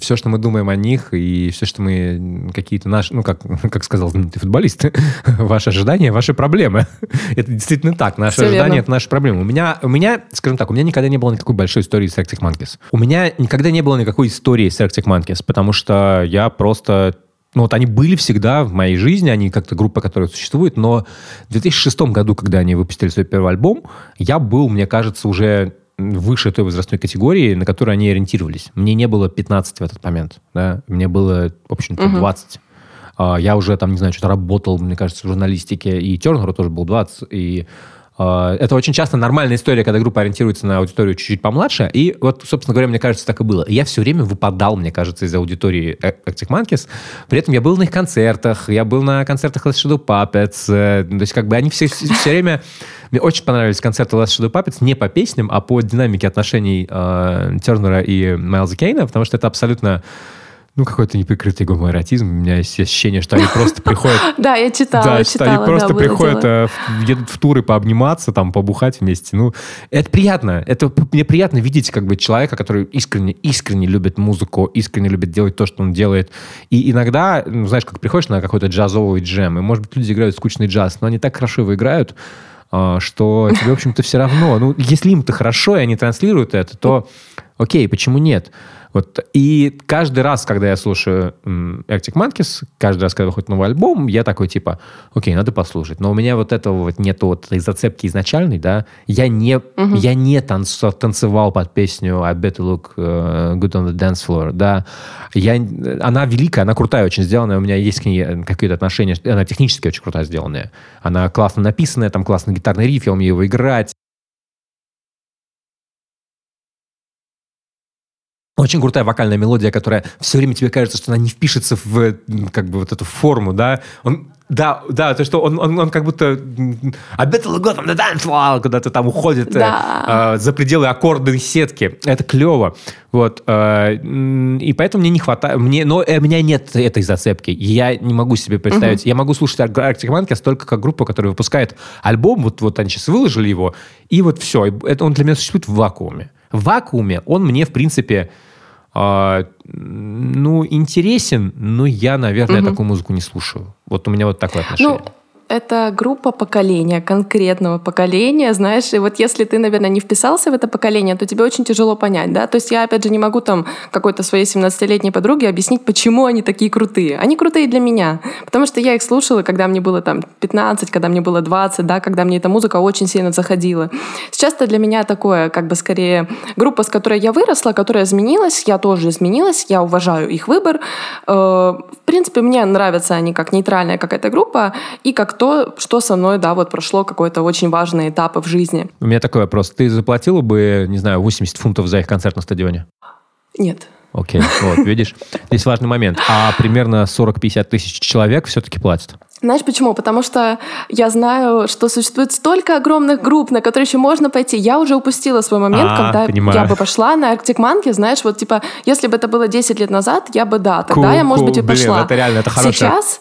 все, что мы думаем о них, и все, что мы какие-то наши, ну, как, как сказал знаменитый футболист, ваши ожидания, ваши проблемы. это действительно так. Наши Всё ожидания верно. это наши проблемы. У меня, у меня, скажем так, у меня никогда не было никакой большой истории с Arctic Monkeys. У меня никогда не было никакой истории с Arctic Monkeys, потому что я просто ну вот они были всегда в моей жизни, они как-то группа, которая существует, но в 2006 году, когда они выпустили свой первый альбом, я был, мне кажется, уже выше той возрастной категории, на которую они ориентировались. Мне не было 15 в этот момент, да, мне было, в общем-то, 20. А, Я уже там, не знаю, что-то работал, мне кажется, в журналистике, и Тернеру тоже был 20, и а, это очень часто нормальная история, когда группа ориентируется на аудиторию чуть-чуть помладше. И вот, собственно говоря, мне кажется, так и было. Я все время выпадал, мне кажется, из аудитории э, Arctic Monkeys. При этом я был на их концертах, я был на концертах Last Shadow Puppets. э, То есть как бы они все, все время... Мне очень понравились концерты Last Shadow Puppets не по песням, а по динамике отношений э, Тернера и Майлза Кейна, потому что это абсолютно ну, какой-то неприкрытый гомоэротизм. У меня есть ощущение, что они просто приходят Да, я читала, да, читала. что они просто приходят, э, едут в туры пообниматься, там, побухать вместе. Ну, это приятно. Это мне приятно видеть как бы человека, который искренне, искренне любит музыку, искренне любит делать то, что он делает. И иногда, ну, знаешь, как приходишь на какой-то джазовый джем, и, может быть, люди играют скучный джаз, но они так хорошо его играют, что тебе, в общем-то, все равно. Ну, если им-то хорошо, и они транслируют это, то окей, почему нет? Вот. И каждый раз, когда я слушаю Arctic Monkeys, каждый раз, когда выходит новый альбом, я такой, типа, окей, надо послушать. Но у меня вот этого вот нету вот этой зацепки изначальной, да. Я не, я не танцу- танцевал под песню I better look э, good on the dance floor, да. Я, она великая, она крутая очень сделанная, у меня есть к ней какие-то отношения, она технически очень крутая сделанная. Она классно написанная, там классный гитарный риф, я умею его играть. Очень крутая вокальная мелодия, которая все время тебе кажется, что она не впишется в как бы вот эту форму, да. Он, да, да, то, что он, он, он как будто м, а better look good on the dance floor, куда-то там уходит э, Да. э, за пределы аккордной сетки. Это клево. Вот. э, и поэтому мне не хватает... Мне, но э, у меня нет этой зацепки. Я не могу себе представить... Я могу слушать Ar- Arctic Monkeys только как группа, которая выпускает альбом, вот, вот они сейчас выложили его, и вот все. Это он для меня существует в вакууме. В вакууме он мне, в принципе, а, ну, интересен, но я, наверное, такую музыку не слушаю. Вот у меня вот такое отношение. Ну, это группа поколения, конкретного поколения, знаешь, и вот если ты, наверное, не вписался в это поколение, то тебе очень тяжело понять, да, то есть я, опять же, не могу там какой-то своей 17-летней подруге объяснить, почему они такие крутые. Они крутые для меня, потому что я их слушала, когда мне было там 15, когда мне было 20, да, когда мне эта музыка очень сильно заходила. Сейчас это для меня такое, как бы скорее, группа, с которой я выросла, которая изменилась, я тоже изменилась, я уважаю их выбор. Э, В принципе, мне нравятся они как нейтральная какая-то группа и как то, что со мной, да, вот прошло какой-то очень важный этап в жизни. У меня такой вопрос. Ты заплатила бы, не знаю, 80 фунтов за их концерт на стадионе? Нет. Окей, вот, видишь? Здесь важный момент. А примерно 40-50 тысяч человек все-таки платят. Знаешь почему? Потому что я знаю, что существует столько огромных групп, на которые еще можно пойти. Я уже упустила свой момент, А, когда понимаю. я бы пошла на Arctic Monkey, знаешь, вот типа, если бы это было 10 лет назад, я бы, да, тогда Cool, я, может cool. быть, и Блин, пошла. это реально, это хорошая- Сейчас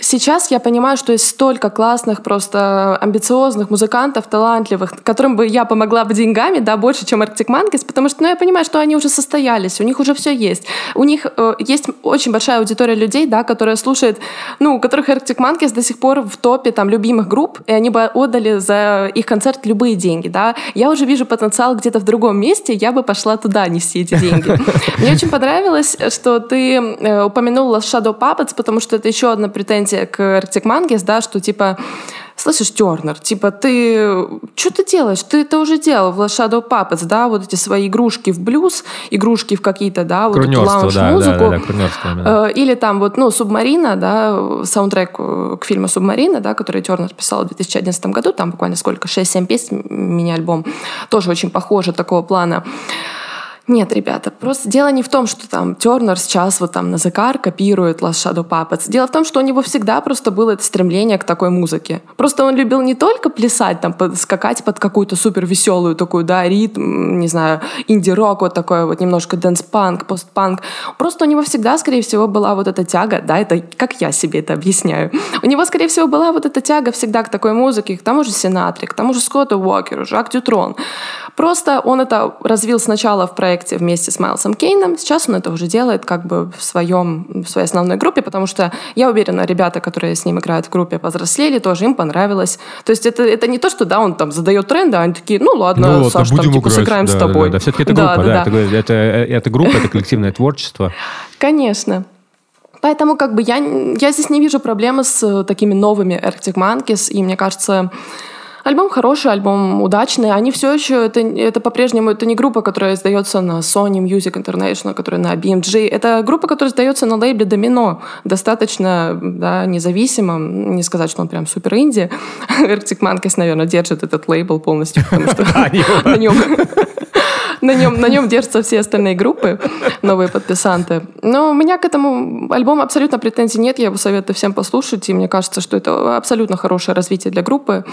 Сейчас я понимаю, что есть столько классных, просто амбициозных музыкантов, талантливых, которым бы я помогла бы деньгами, да, больше, чем Arctic Monkeys, потому что, ну, я понимаю, что они уже состоялись, у них уже все есть. У них э, есть очень большая аудитория людей, да, которая слушает, ну, у которых Arctic Monkeys до сих пор в топе там любимых групп, и они бы отдали за их концерт любые деньги, да. Я уже вижу потенциал где-то в другом месте, я бы пошла туда нести эти деньги. Мне очень понравилось, что ты э, упомянула Shadow Puppets, потому что это еще одна претензия к Arctic Monkeys, да, что типа Слышишь, Тернер, типа, ты что ты делаешь? Ты это уже делал в Shadow Puppets, да, вот эти свои игрушки в блюз, игрушки в какие-то, да, вот эту да, да, лаунж-музыку. да, да, именно. Э, Или там вот, ну, «Субмарина», да, саундтрек э, к фильму «Субмарина», да, который Тернер писал в 2011 году, там буквально сколько, 6-7 песен, мини-альбом, тоже очень похоже такого плана. Нет, ребята, просто дело не в том, что там Тернер сейчас вот там на Закар копирует Last Shadow Puppets. Дело в том, что у него всегда просто было это стремление к такой музыке. Просто он любил не только плясать, там, скакать под какую-то супер веселую такую, да, ритм, не знаю, инди-рок, вот такой вот немножко dance-панк, пост-панк. Просто у него всегда, скорее всего, была вот эта тяга, да, это как я себе это объясняю. У него, скорее всего, была вот эта тяга всегда к такой музыке, к тому же Синатре, к тому же Скотту Уокеру, Жак Дютрон. Просто он это развил сначала в проекте вместе с Майлсом Кейном, сейчас он это уже делает как бы в, своем, в своей основной группе, потому что я уверена, ребята, которые с ним играют в группе, повзрослели, тоже им понравилось. То есть это, это не то, что да, он там задает тренды, а они такие, ну ладно, Ну, ладно, Саш, там типа играть. сыграем Да, с да, тобой. Да, все-таки это группа, да. Это, это, это группа, это коллективное творчество. Конечно. Поэтому как бы я, я здесь не вижу проблемы с э, такими новыми Arctic Monkeys, и мне кажется, альбом хороший, альбом удачный. Они все еще, это, это по-прежнему, это не группа, которая издается на Sony Music International, которая на BMG. Это группа, которая издается на лейбле Domino, достаточно да, независимо. Не сказать, что он прям супер инди. Arctic Monkeys, наверное, держит этот лейбл полностью, потому что на нем на нем, на нем держатся все остальные группы, новые подписанты. Но у меня к этому альбому абсолютно претензий нет. Я его советую всем послушать. И мне кажется, что это абсолютно хорошее развитие для группы.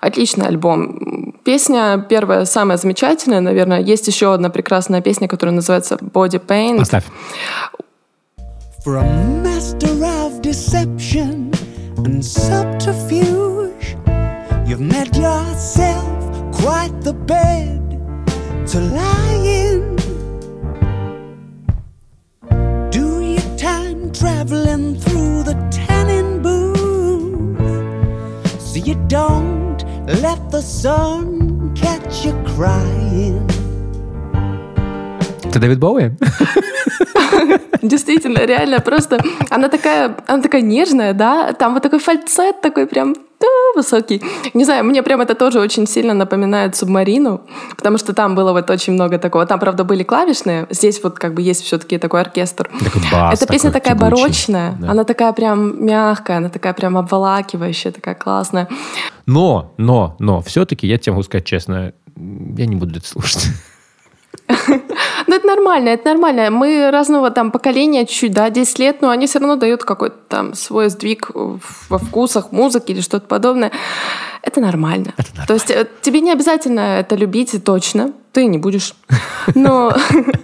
Отличный альбом. Песня первая, самая замечательная, наверное. Есть еще одна прекрасная песня, которая называется Body Pain. Поставь. From master of deception and subterfuge, you've made yourself quite the bed to lie in. Do your time traveling through the tanning booth so you don't Let the sun catch you crying. Это Дэвид Боуи? Действительно, реально, просто она такая, она такая нежная, да, там вот такой фальцет такой прям высокий. Не знаю, мне прям это тоже очень сильно напоминает «Субмарину», потому что там было вот очень много такого. Там, правда, были клавишные, здесь вот как бы есть все-таки такой оркестр. Такой бас Эта песня такая тягучий. барочная, Да. она такая прям мягкая, она такая прям обволакивающая, такая классная. Но, но, но, все-таки, я тебе могу сказать честно, я не буду это слушать. Ну, это нормально, это нормально. Мы разного там поколения чуть-чуть, да, 10 лет, но они все равно дают какой-то там свой сдвиг во вкусах музыки или что-то подобное. Это нормально. То есть э, тебе не обязательно это любить, точно. Ты не будешь. Но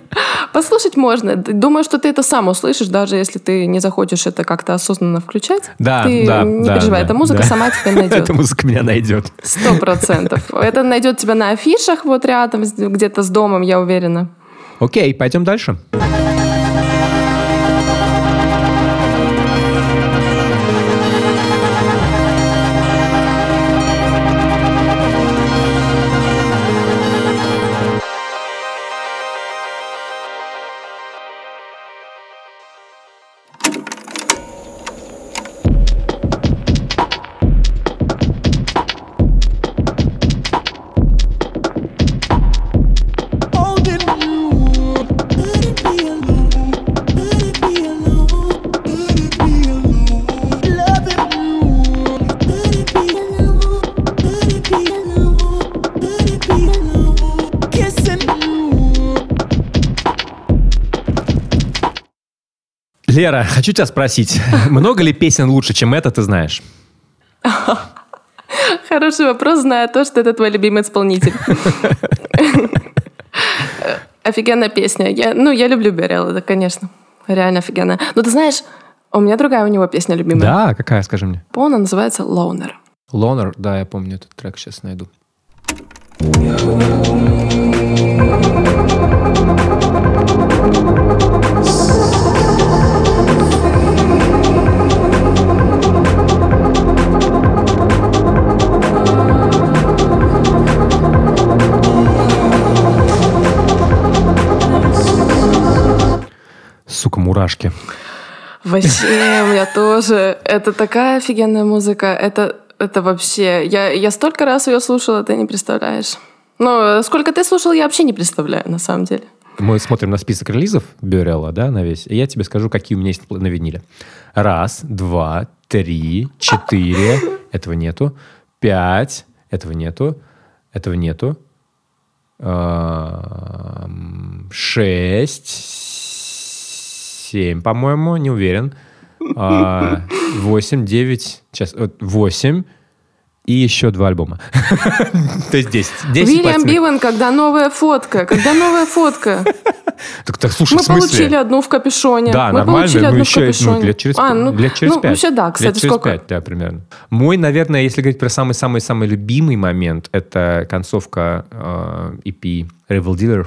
послушать можно. Думаю, что ты это сам услышишь, даже если ты не захочешь это как-то осознанно включать. Да, ты да, не да, переживай, да, эта музыка да. сама тебя найдет. Эта музыка меня найдет. Сто процентов. Это найдет тебя на афишах вот рядом, где-то с домом, я уверена. Окей, пойдем дальше. Лера, хочу тебя спросить, много ли песен лучше, чем это, ты знаешь? Хороший вопрос, зная то, что это твой любимый исполнитель. Офигенная песня. Я, ну, я люблю Берел, это, конечно. Реально офигенная. Но ты знаешь, у меня другая у него песня любимая. Да, какая, скажи мне? Она называется «Loner». Лонер, да, я помню этот трек, сейчас найду. Сука, мурашки. Вообще, у меня тоже. Это такая офигенная музыка. Это, это вообще... Я, я столько раз ее слушала, ты не представляешь. Ну, сколько ты слушал, я вообще не представляю, на самом деле. Мы смотрим на список релизов Бюрелла, да, на весь. И я тебе скажу, какие у меня есть на виниле. Раз, два, три, четыре. Этого нету. Пять. Этого нету. Этого нету. Эм, Шесть. Семь, по-моему, не уверен. А, Восемь, девять. Сейчас. вот, Восемь. И еще два альбома. То есть десять. Десять Вильям пластинок. Биван, когда новая фотка? Когда новая фотка? Так, так, слушай, Мы в получили одну в капюшоне. Да, Мы нормально. получили Ну, одну в еще капюшоне. ну, лет через, А, ну, лет через ну, пять. Вообще, да, кстати, лет через сколько? пять, да, примерно. Мой, наверное, если говорить про самый-самый-самый любимый момент, это концовка э, EP Rebel Dealer.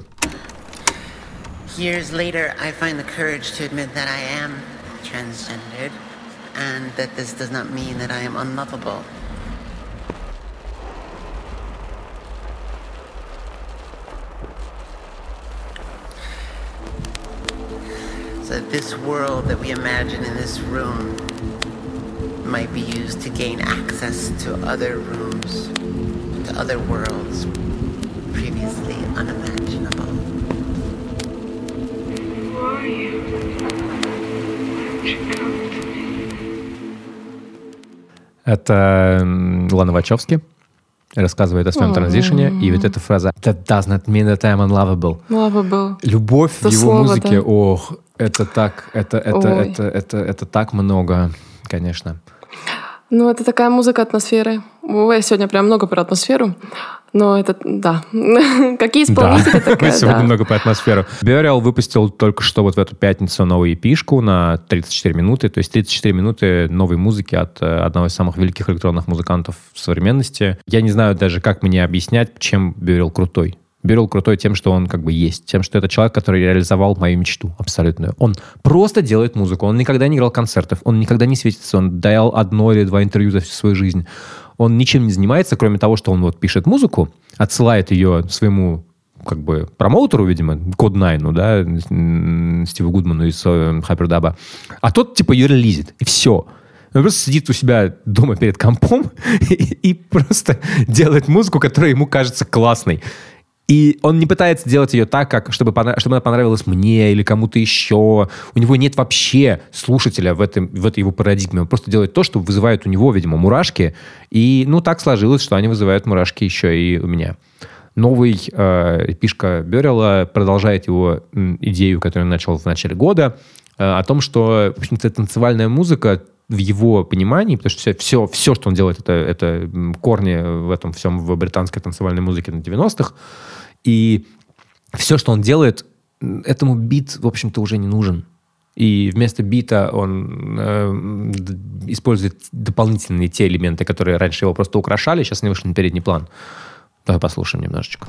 Years later, I find the courage to admit that I am transgendered and that this does not mean that I am unlovable. So this world that we imagine in this room might be used to gain access to other rooms, to other worlds previously unimaginable. Это Лана Вачовски рассказывает о своем транзишне, и вот эта фраза «That does not mean that I'm unlovable». Был. Любовь Это в его слово, музыке, да. ох, это так, это, это, Ой. это, это, это так много, конечно. Ну, это такая музыка атмосферы. Ой, сегодня прям много про атмосферу. Но это, да. Какие исполнители Да, такая, мы сегодня да. много по атмосферу. Burial выпустил только что вот в эту пятницу новую эпишку на 34 минуты. То есть 34 минуты новой музыки от э, одного из самых великих электронных музыкантов в современности. Я не знаю даже, как мне объяснять, чем Burial крутой. Burial крутой тем, что он как бы есть. Тем, что это человек, который реализовал мою мечту абсолютную. Он просто делает музыку. Он никогда не играл концертов. Он никогда не светится. Он дал одно или два интервью за всю свою жизнь. Он ничем не занимается, кроме того, что он вот пишет музыку, отсылает ее своему как бы промоутеру, видимо, Код Найну, да, Стиву Гудману из э, Хайпердаба, а тот типа ее релизит, и все. Он просто сидит у себя дома перед компом и, и просто делает музыку, которая ему кажется классной. И он не пытается делать ее так, как, чтобы, чтобы она понравилась мне или кому-то еще. У него нет вообще слушателя в, этом, в этой его парадигме. Он просто делает то, что вызывает у него, видимо, мурашки. И, ну, так сложилось, что они вызывают мурашки еще и у меня. Новый э, пишка Беррелла продолжает его идею, которую он начал в начале года, э, о том, что, в общем-то, танцевальная музыка в его понимании, потому что все, все, все что он делает, это, это корни в этом всем в британской танцевальной музыке на 90-х. И все, что он делает, этому бит, в общем-то, уже не нужен. И вместо бита он э, использует дополнительные те элементы, которые раньше его просто украшали, сейчас они вышли на передний план. Давай послушаем немножечко.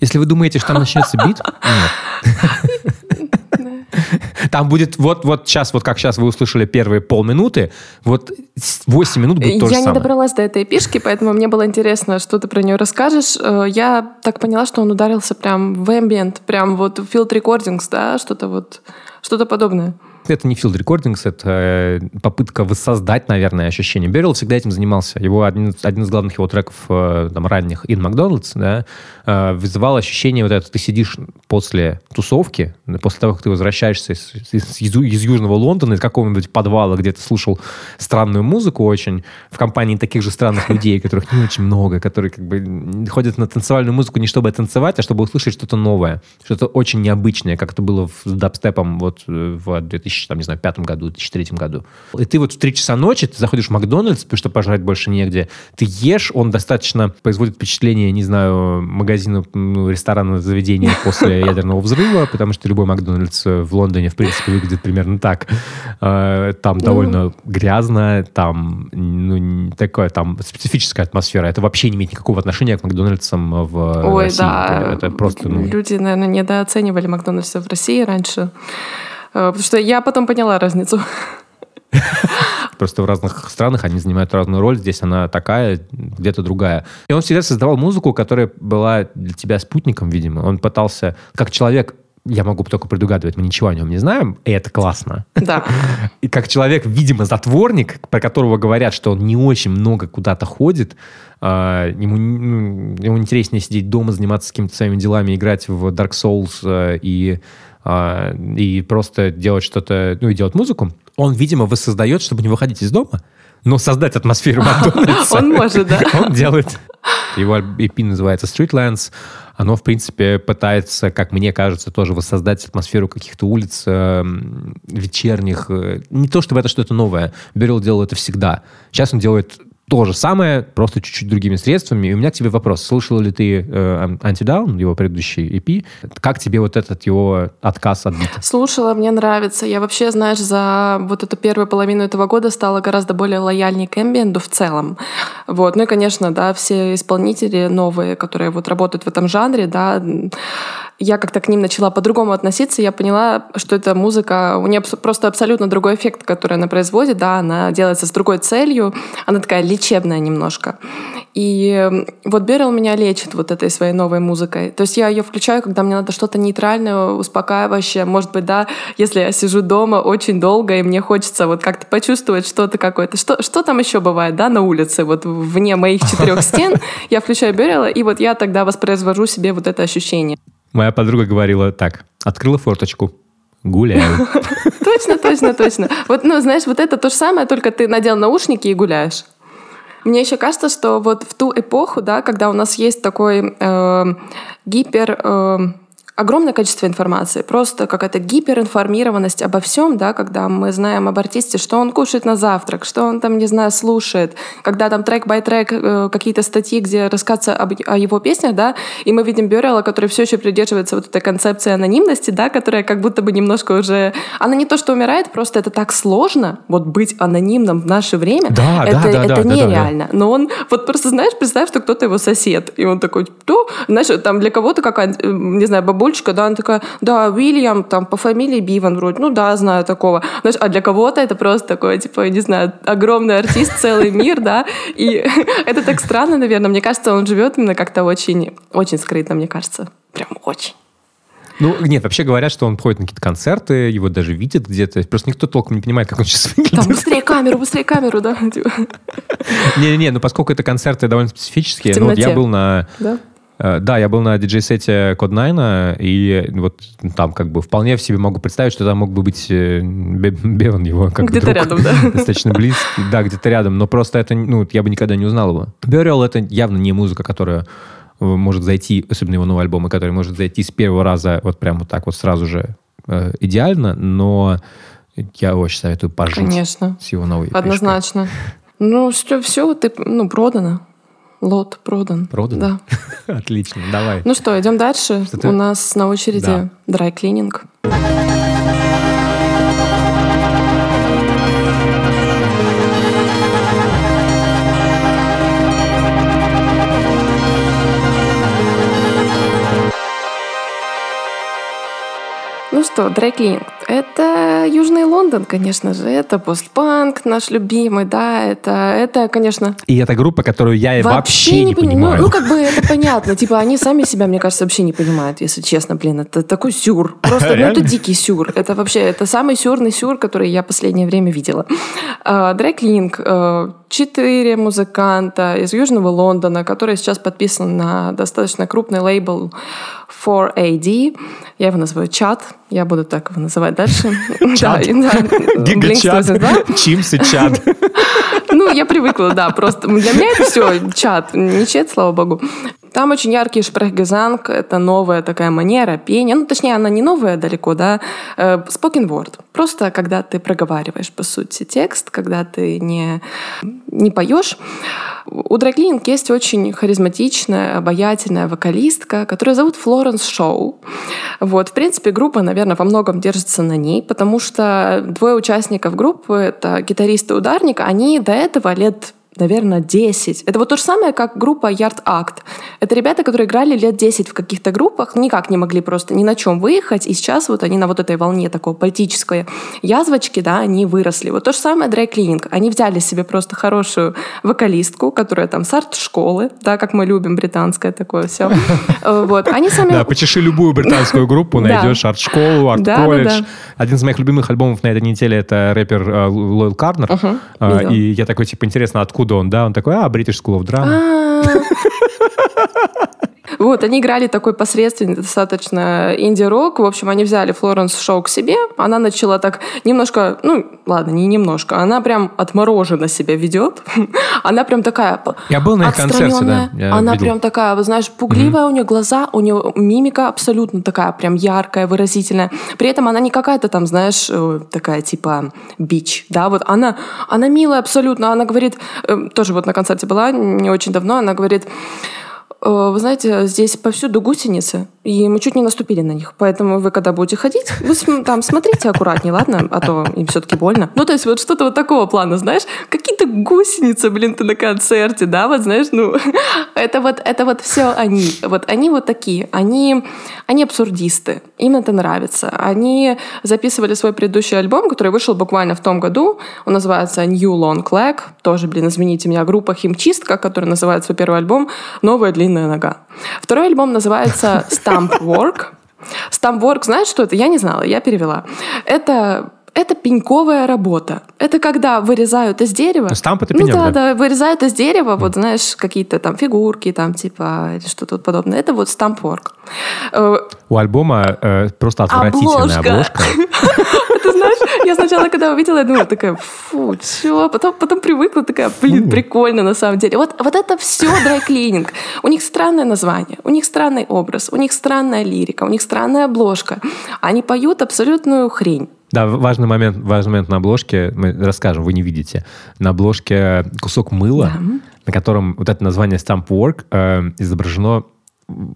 Если вы думаете, что там начнется бит. Там будет вот, вот сейчас, вот как сейчас вы услышали первые полминуты, вот с- 8 минут будет то же Я не самое. добралась до этой пишки, поэтому мне было интересно, что ты про нее расскажешь. Э, Я так поняла, что он ударился прям в ambient, прям вот в field recordings, да, что-то вот, что-то подобное. Это не field recordings, это э, попытка воссоздать, наверное, ощущение. Беррилл всегда этим занимался. Его один, один из главных его треков э, там, ранних In McDonald's да, э, вызывал ощущение вот это, ты сидишь после тусовки, после того, как ты возвращаешься из, из- из из Южного Лондона, из какого-нибудь подвала, где ты слушал странную музыку очень, в компании таких же странных людей, которых не очень много, которые как бы ходят на танцевальную музыку не чтобы танцевать, а чтобы услышать что-то новое, что-то очень необычное, как это было с дабстепом вот в 2000, там, не знаю, пятом году, 2003 году. И ты вот в 3 часа ночи, ты заходишь в Макдональдс, потому что пожрать больше негде, ты ешь, он достаточно производит впечатление, не знаю, магазина, ну, ресторана, заведения после ядерного взрыва, потому что любой Макдональдс в Лондоне, в принципе, выглядит примерно так. Э, Там довольно грязно, там ну, такое, там специфическая атмосфера. Это вообще не имеет никакого отношения к Макдональдсам в Ой, России. да. Это просто, ну, Люди, наверное, недооценивали Макдональдса в России раньше. Э, Потому что я потом поняла разницу. Просто в разных странах они занимают разную роль. Здесь она такая, где-то другая. И он всегда создавал музыку, которая была для тебя спутником, видимо. Он пытался, как человек, я могу только предугадывать, мы ничего о нем не знаем, и это классно. Да. И как человек, видимо, затворник, про которого говорят, что он не очень много куда-то ходит, а, ему, ну, ему интереснее сидеть дома, заниматься какими-то своими делами, играть в Dark Souls э, и, а, и просто делать что-то, ну и делать музыку, он, видимо, воссоздает, чтобы не выходить из дома, но создать атмосферу Макдональдса. Он может, да. Он делает. Его EP называется Streetlands. Оно, в принципе, пытается, как мне кажется, тоже воссоздать атмосферу каких-то улиц э, вечерних. э, Не то, чтобы это что-то новое. Берил делал это всегда. Сейчас он делает то же самое, просто чуть-чуть другими средствами. И у меня к тебе вопрос. Слышал ли ты э, его предыдущий EP? Как тебе вот этот его отказ от бита? Слушала, мне нравится. Я вообще, знаешь, за вот эту первую половину этого года стала гораздо более лояльней к эмбиенду в целом. Вот. Ну и, конечно, да, все исполнители новые, которые вот работают в этом жанре, да, я как-то к ним начала по-другому относиться, я поняла, что эта музыка, у нее просто абсолютно другой эффект, который она производит, да, она делается с другой целью, она такая лечебная немножко. И вот Берил меня лечит вот этой своей новой музыкой. То есть я ее включаю, когда мне надо что-то нейтральное, успокаивающее. Может быть, да, если я сижу дома очень долго, и мне хочется вот как-то почувствовать что-то какое-то. Что, что там еще бывает, да, на улице, вот вне моих четырех стен, я включаю Берила, и вот я тогда воспроизвожу себе вот это ощущение. Моя подруга говорила так. Открыла форточку. Гуляю. Точно, точно, точно. Вот, ну, знаешь, вот это то же самое, только ты надел наушники и гуляешь. Мне еще кажется, что вот в ту эпоху, да, когда у нас есть такой э, гипер э, огромное количество информации, просто какая-то гиперинформированность обо всем, да, когда мы знаем об артисте, что он кушает на завтрак, что он там, не знаю, слушает, когда там трек-бай-трек, э, какие-то статьи, где рассказывается об, о его песнях, да, и мы видим Бюррела, который все еще придерживается вот этой концепции анонимности, да, которая как будто бы немножко уже... Она не то, что умирает, просто это так сложно, вот быть анонимным в наше время, Да, это, да, да, это да, да, да, нереально. Но он, вот просто знаешь, представь, что кто-то его сосед, и он такой, кто? Знаешь, там для кого-то какая, э, не знаю, бабульчика, да, она такая, да, Уильям, там, по фамилии Биван вроде, ну да, знаю такого. Знаешь, а для кого-то это просто такой, типа, не знаю, огромный артист, целый мир, да, и это так странно, наверное. Мне кажется, он живет именно как-то очень, очень скрытно, мне кажется. Прям очень. Ну, нет, вообще говорят, что он ходит на какие-то концерты, его даже видят где-то. Просто никто толком не понимает, как он сейчас Там, выглядит. быстрее камеру, быстрее камеру, да. типа. Не-не-не, ну поскольку это концерты довольно специфические, ну вот я был на... Да. Э, Да, я был на диджей-сете 9, и вот там как бы вполне в себе могу представить, что там мог бы быть э, Бе- Беван его как Где-то рядом, да. Достаточно близкий, да, где-то рядом, но просто это, ну, я бы никогда не узнал его. Burial — это явно не музыка, которая э, может зайти, особенно его новый альбом, и который может зайти с первого раза вот прям вот так вот сразу же э, идеально, но я очень советую пожить Конечно. с его новой. Однозначно. Ну, все, все, ты, ну, продано. Лот продан. Продано? Да. Отлично, давай. Ну что, идем дальше. Что ты- У нас на очереди Да. драй-клининг. Ну что, драй-клининг. Это Южный Лондон, конечно же. Это постпанк наш любимый, да. Это, это конечно, И это группа, которую я вообще, не пони- понимаю. Ну, ну, как бы это понятно. Типа, они сами себя, мне кажется, вообще не понимают, если честно, блин. Это такой сюр. Просто, ну, это дикий сюр. Это вообще, это самый сюрный сюр, который я последнее время видела. Дрэклинг. Четыре музыканта из Южного Лондона, которые сейчас подписаны на достаточно крупный лейбл 4AD. Я его называю чат. Я буду так его называть дальше. Чат. Гигачат, 182. Чимсы чат. Ну, я привыкла, да, просто для меня это все чат, не чат, слава богу. Там очень яркий шпрехгезанг, это новая такая манера пения, ну, точнее, она не новая далеко, да, э, spoken word. Просто когда ты проговариваешь, по сути, текст, когда ты не, не поешь. У Драклининг есть очень харизматичная, обаятельная вокалистка, которая зовут Флоренс Шоу. Вот, в принципе, группа, наверное, во многом держится на ней, потому что двое участников группы, это гитарист и ударник, они до этого лет наверное, 10. Это вот то же самое, как группа Yard Act. Это ребята, которые играли лет 10 в каких-то группах, никак не могли просто ни на чем выехать, и сейчас вот они на вот этой волне такой политической язвочки, да, они выросли. Вот то же самое Dry Cleaning. Они взяли себе просто хорошую вокалистку, которая там с арт-школы, да, как мы любим, британское такое все. Вот. Они сами... Да, почеши любую британскую группу, найдешь арт-школу, арт-колледж. Один из моих любимых альбомов на этой неделе это рэпер э, Лойл Карнер. А. И я такой, типа, интересно, откуда он, да? Он такой, а, British School of Drama. Вот, они играли такой посредственный, достаточно инди-рок. В общем, они взяли Флоренс Шоу к себе. Она начала так немножко, ну, ладно, не немножко, она прям отмороженно себя ведет. Она прям такая Я был на их концерте, да, я Она видел. прям такая, вы знаешь, пугливая у нее глаза, у нее мимика абсолютно такая, прям яркая, выразительная. При этом она не какая-то там, знаешь, э, такая типа бич, да, вот она, она милая абсолютно. Она говорит, э, тоже вот на концерте была не очень давно, она говорит, «Э, вы знаете, здесь повсюду гусеницы, и мы чуть не наступили на них. Поэтому вы, когда будете ходить, вы там смотрите аккуратнее, ладно? А то им все-таки больно. Ну, то есть вот что-то вот такого плана, знаешь? Какие-то гусеницы, блин, ты на концерте, да? Вот знаешь, ну, это вот, это вот все они. Вот они вот такие. Они, они абсурдисты. Им это нравится. Они записывали свой предыдущий альбом, который вышел буквально в том году. Он называется New Long Leg. Тоже, блин, извините меня, группа Химчистка, которая называет свой первый альбом «Новая длинная нога». Второй альбом называется Stamp Work. Stamp Work, знаешь, что это? Я не знала, я перевела. Это это пеньковая работа. Это когда вырезают из дерева. Ну, стамп это Ну пенек, да, да. да, вырезают из дерева, вот знаешь, какие-то там фигурки, там типа или что-то вот подобное. Это вот стампворк. Э, У альбома э, просто отвратительная Обложка. обложка. Ты знаешь, Я сначала, когда увидела, я думала, такая, фу, все. Потом, потом привыкла, такая, блин, прикольно на самом деле. Вот, вот это все драйклининг. У них странное название, у них странный образ, у них странная лирика, у них странная обложка. Они поют абсолютную хрень. Да, важный момент, важный момент на обложке, мы расскажем, вы не видите. На обложке кусок мыла, на котором вот это название Stamp Work э, изображено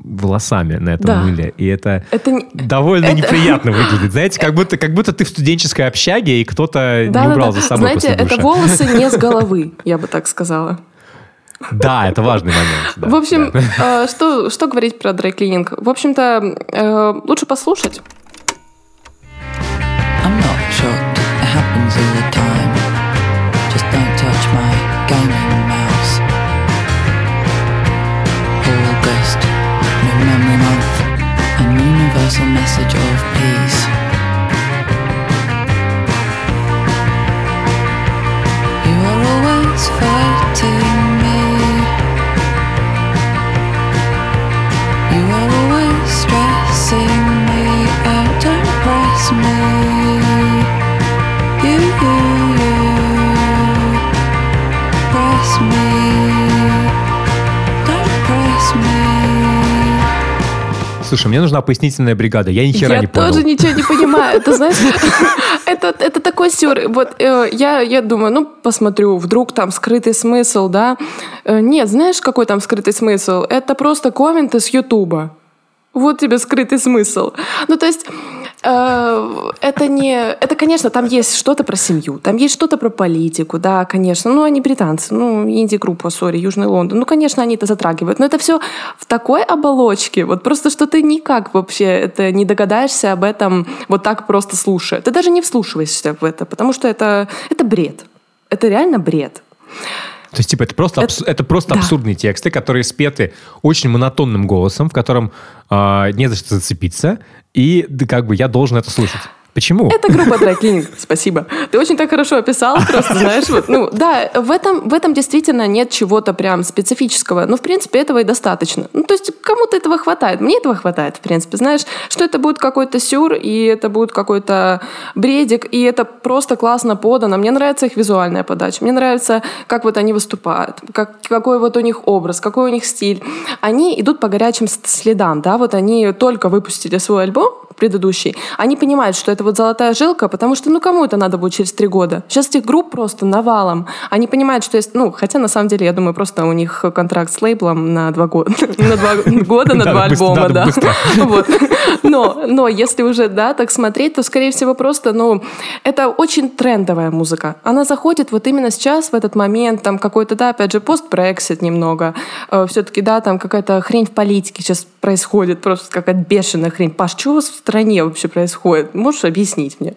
волосами на этом Да. мыле. И это, Это довольно это- неприятно выглядит. Знаете, как будто, как будто ты в студенческой общаге, и кто-то не убрал за собой Знаете, после душа. это волосы не с головы, я бы так сказала. Да, это важный момент. да, В общем, да. э, что, что говорить про драйклининг? В общем-то, э, лучше послушать. I'm not shocked, it happens all the time. Just don't an universal message of peace. You are always fighting Слушай, мне нужна пояснительная бригада. Я ни хера я не понял. тоже ничего не понимаю. Ты знаешь, это, это такой сюр. Вот э, я, я думаю, ну, посмотрю, вдруг там скрытый смысл, да? Э, нет, знаешь, какой там скрытый смысл? Это просто комменты с Ютуба. Вот тебе скрытый смысл. Ну, то есть, это не... Это, конечно, там есть что-то про семью, там есть что-то про политику, да, конечно. Ну, они британцы, ну, инди-группа, сори, Южный Лондон. Ну, конечно, они это затрагивают. Но это все в такой оболочке, вот просто, что ты никак вообще это не догадаешься об этом вот так просто слушая. Ты даже не вслушиваешься в это, потому что это, это бред. Это реально бред. То есть, типа, это просто, абс- это просто да. абсурдные тексты, которые спеты очень монотонным голосом, в котором а, не за что зацепиться, и как бы я должен это слушать. Почему? Это группа Драйклининг, спасибо. Ты очень так хорошо описал, просто знаешь, вот, ну да, в этом, в этом действительно нет чего-то прям специфического, но в принципе этого и достаточно. Ну то есть кому-то этого хватает, мне этого хватает в принципе, знаешь, что это будет какой-то сюр, и это будет какой-то бредик, и это просто классно подано. Мне нравится их визуальная подача, мне нравится, как вот они выступают, как, какой вот у них образ, какой у них стиль. Они идут по горячим следам, да, вот они только выпустили свой альбом, предыдущий, они понимают, что это вот золотая жилка, потому что, ну, кому это надо будет через три года? Сейчас этих групп просто навалом. Они понимают, что есть, ну, хотя на самом деле, я думаю, просто у них контракт с лейблом на два года, на два года, на два альбома, да. Вот. Но, но если уже, да, так смотреть, то, скорее всего, просто, ну, это очень трендовая музыка. Она заходит вот именно сейчас, в этот момент, там какой-то, да, опять же, пост-брексит немного. Все-таки, да, там какая-то хрень в политике сейчас происходит, просто какая-то бешеная хрень. Паш, что у вас стране вообще происходит? Можешь объяснить мне?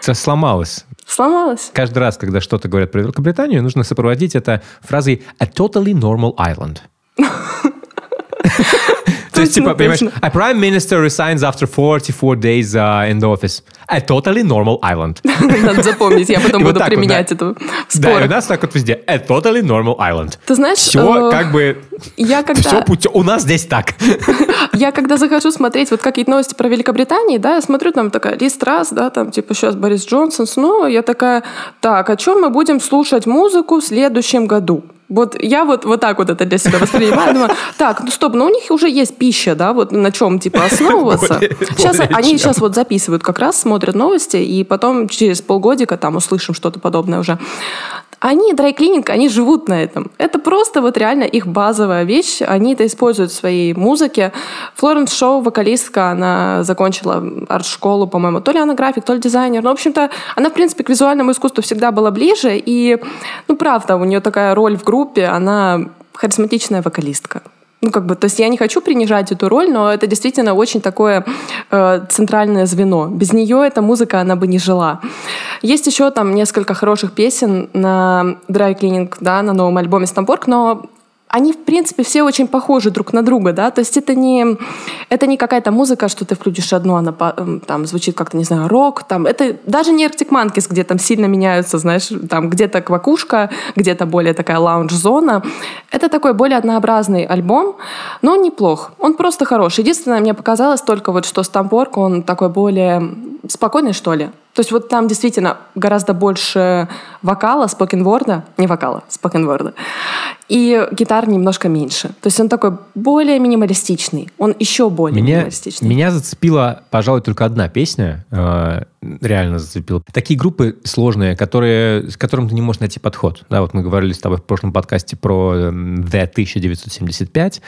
Всё сломалось. Сломалась? Каждый раз, когда что-то говорят про Великобританию, нужно сопроводить это фразой «a totally normal island». То есть, типа, понимаешь, a prime minister resigns after 44 days uh, in the office. A totally normal island. Надо запомнить, я потом буду применять это в Да, и у нас так вот везде. A totally normal island. Ты знаешь, Все э, как бы... я когда... Все путем. У нас здесь так. Я когда захожу смотреть вот какие-то новости про Великобританию, да, я смотрю, там такая Лист Трасс, да, там типа сейчас Борис Джонсон снова, я такая, так, о чем мы будем слушать музыку в следующем году? Вот я вот, вот так вот это для себя воспринимаю. Думаю, так, ну стоп, ну у них уже есть пища, да, вот на чем типа основываться. Более- Сейчас более они чем. сейчас вот записывают как раз, смотрят новости, и потом через полгодика там услышим что-то подобное уже. Они, драйклининг, они живут на этом. Это просто вот реально их базовая вещь. Они это используют в своей музыке. Флоренс Шоу, вокалистка, она закончила арт-школу, по-моему. То ли она график, то ли дизайнер. Ну, в общем-то, она, в принципе, к визуальному искусству всегда была ближе. И, ну, правда, у нее такая роль в группе. Она харизматичная вокалистка. Ну, как бы, то есть я не хочу принижать эту роль, но это действительно очень такое э, центральное звено. Без нее эта музыка, она бы не жила. Есть еще там несколько хороших песен на Dry Cleaning, да, на новом альбоме Стамборг, но они, в принципе, все очень похожи друг на друга, да, то есть это не, это не какая-то музыка, что ты включишь одну, она там звучит как-то, не знаю, рок, там, это даже не Arctic Monkeys, где там сильно меняются, знаешь, там где-то квакушка, где-то более такая лаунж-зона. Это такой более однообразный альбом, но он неплох, он просто хороший. Единственное, мне показалось только вот, что Стампорг, он такой более спокойный, что ли. То есть вот там действительно гораздо больше вокала, спокенворда, не вокала, спокенворда, и гитар немножко меньше. То есть он такой более минималистичный. Он еще более Меня, минималистичный. меня зацепила, пожалуй, только одна песня. э, реально зацепила. Такие группы сложные, которые, с которым ты не можешь найти подход. Да, вот мы говорили с тобой в прошлом подкасте про эм, The 1975.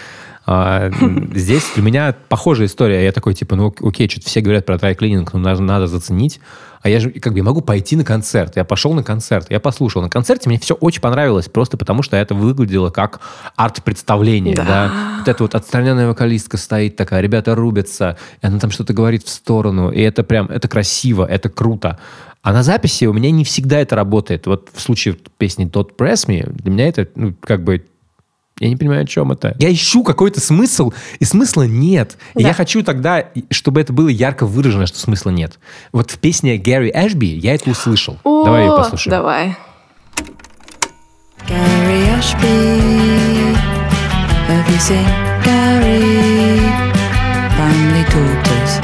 А, здесь для меня похожая история. Я такой, типа, ну ок- окей, что-то все говорят про трай-клининг, ну надо, надо заценить. А я же, как бы, могу пойти на концерт. Я пошел на концерт, я послушал. На концерте мне все очень понравилось, просто потому что это выглядело как арт-представление. Да. Да. Вот эта вот отстраненная вокалистка стоит такая, ребята рубятся, и она там что-то говорит в сторону, и это прям, это красиво, это круто. А на записи у меня не всегда это работает. Вот в случае песни Don't Press Me, для меня это, ну, как бы, я не понимаю, о чем это. Я ищу какой-то смысл, и смысла нет. И Да. я хочу тогда, чтобы это было ярко выражено, что смысла нет. Вот в песне Гэри Эшби я это услышал. О, Давай ее послушаем. Давай. Gary Ashby. Have you seen Gary? Family tortoise.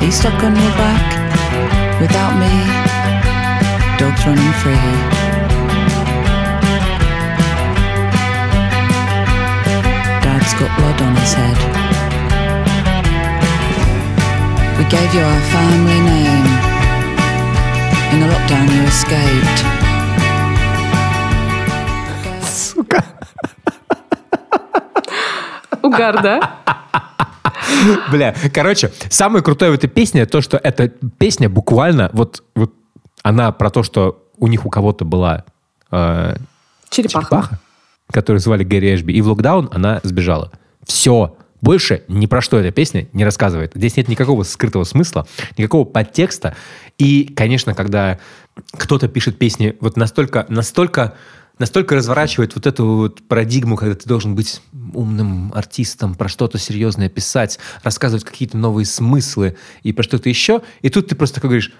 He's stuck on your back without me. Dogs running free. Got blood on his head. We gave you our family name. In the lockdown, you escaped. Угар, да? Бля, короче, самое крутое в этой песне то, что эта песня буквально вот, вот она про то, что у них у кого-то была э, Черепаха. черепаха, которую звали Гэри Эшби, и в локдаун она сбежала. Все. Больше ни про что эта песня не рассказывает. Здесь нет никакого скрытого смысла, никакого подтекста. И, конечно, когда кто-то пишет песни вот настолько, настолько, настолько разворачивает вот эту вот парадигму, когда ты должен быть умным артистом, про что-то серьезное писать, рассказывать какие-то новые смыслы и про что-то еще. И тут ты просто такой говоришь,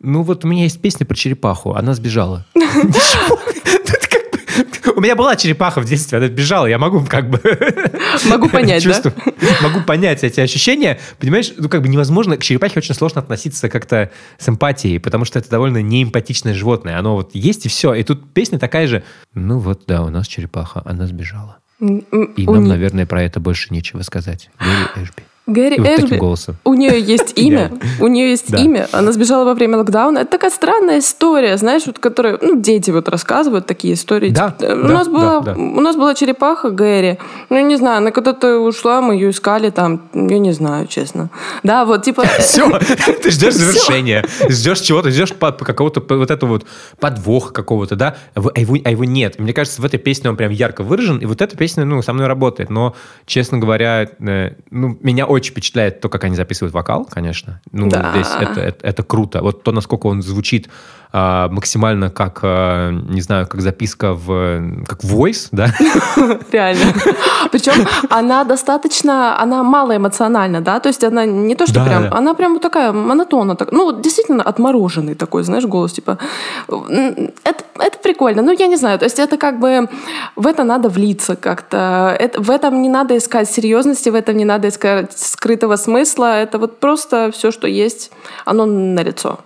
ну вот у меня есть песня про черепаху, она сбежала. Ничего. У меня была черепаха в детстве, она бежала, я могу как бы... Могу понять, да? Могу понять эти ощущения. Понимаешь, ну как бы невозможно, к черепахе очень сложно относиться как-то с эмпатией, потому что это довольно неэмпатичное животное. Оно вот есть и все. И тут песня такая же. Ну вот, да, у нас черепаха, она сбежала. И нам, наверное, про это больше нечего сказать. Гэри Эшби. Гэри вот Эшби, голосом. у нее есть имя, у нее есть имя, она сбежала во время локдауна. Это такая странная история, знаешь, вот, которая, ну, дети вот рассказывают такие истории. Да, Типа, э, у, нас была, у нас была черепаха Гэри. Ну, не знаю, она когда-то ушла, мы ее искали там, я не знаю, честно. Да, вот, типа... Все, ты ждешь завершения, ждешь чего-то, ждешь какого-то вот этого вот подвоха какого-то, да, а его- а его, нет. Мне кажется, в этой песне он прям ярко выражен, и вот эта песня, ну, со мной работает. Но, честно говоря, э, ну, меня очень впечатляет то, как они записывают вокал, конечно. Ну, Да. здесь это, это, это круто. Вот то, насколько он звучит а, максимально как, а, не знаю, как записка в, как voice, да? Реально. Причем она достаточно, она малоэмоциональна, да, то есть она не то, что Да, прям, да. она прям вот такая монотонна, так, ну, действительно отмороженный такой, знаешь, голос, типа, это, это прикольно, ну, я не знаю, то есть это как бы, в это надо влиться как-то, это, в этом не надо искать серьезности, в этом не надо искать скрытого смысла, это вот просто все, что есть, оно налицо.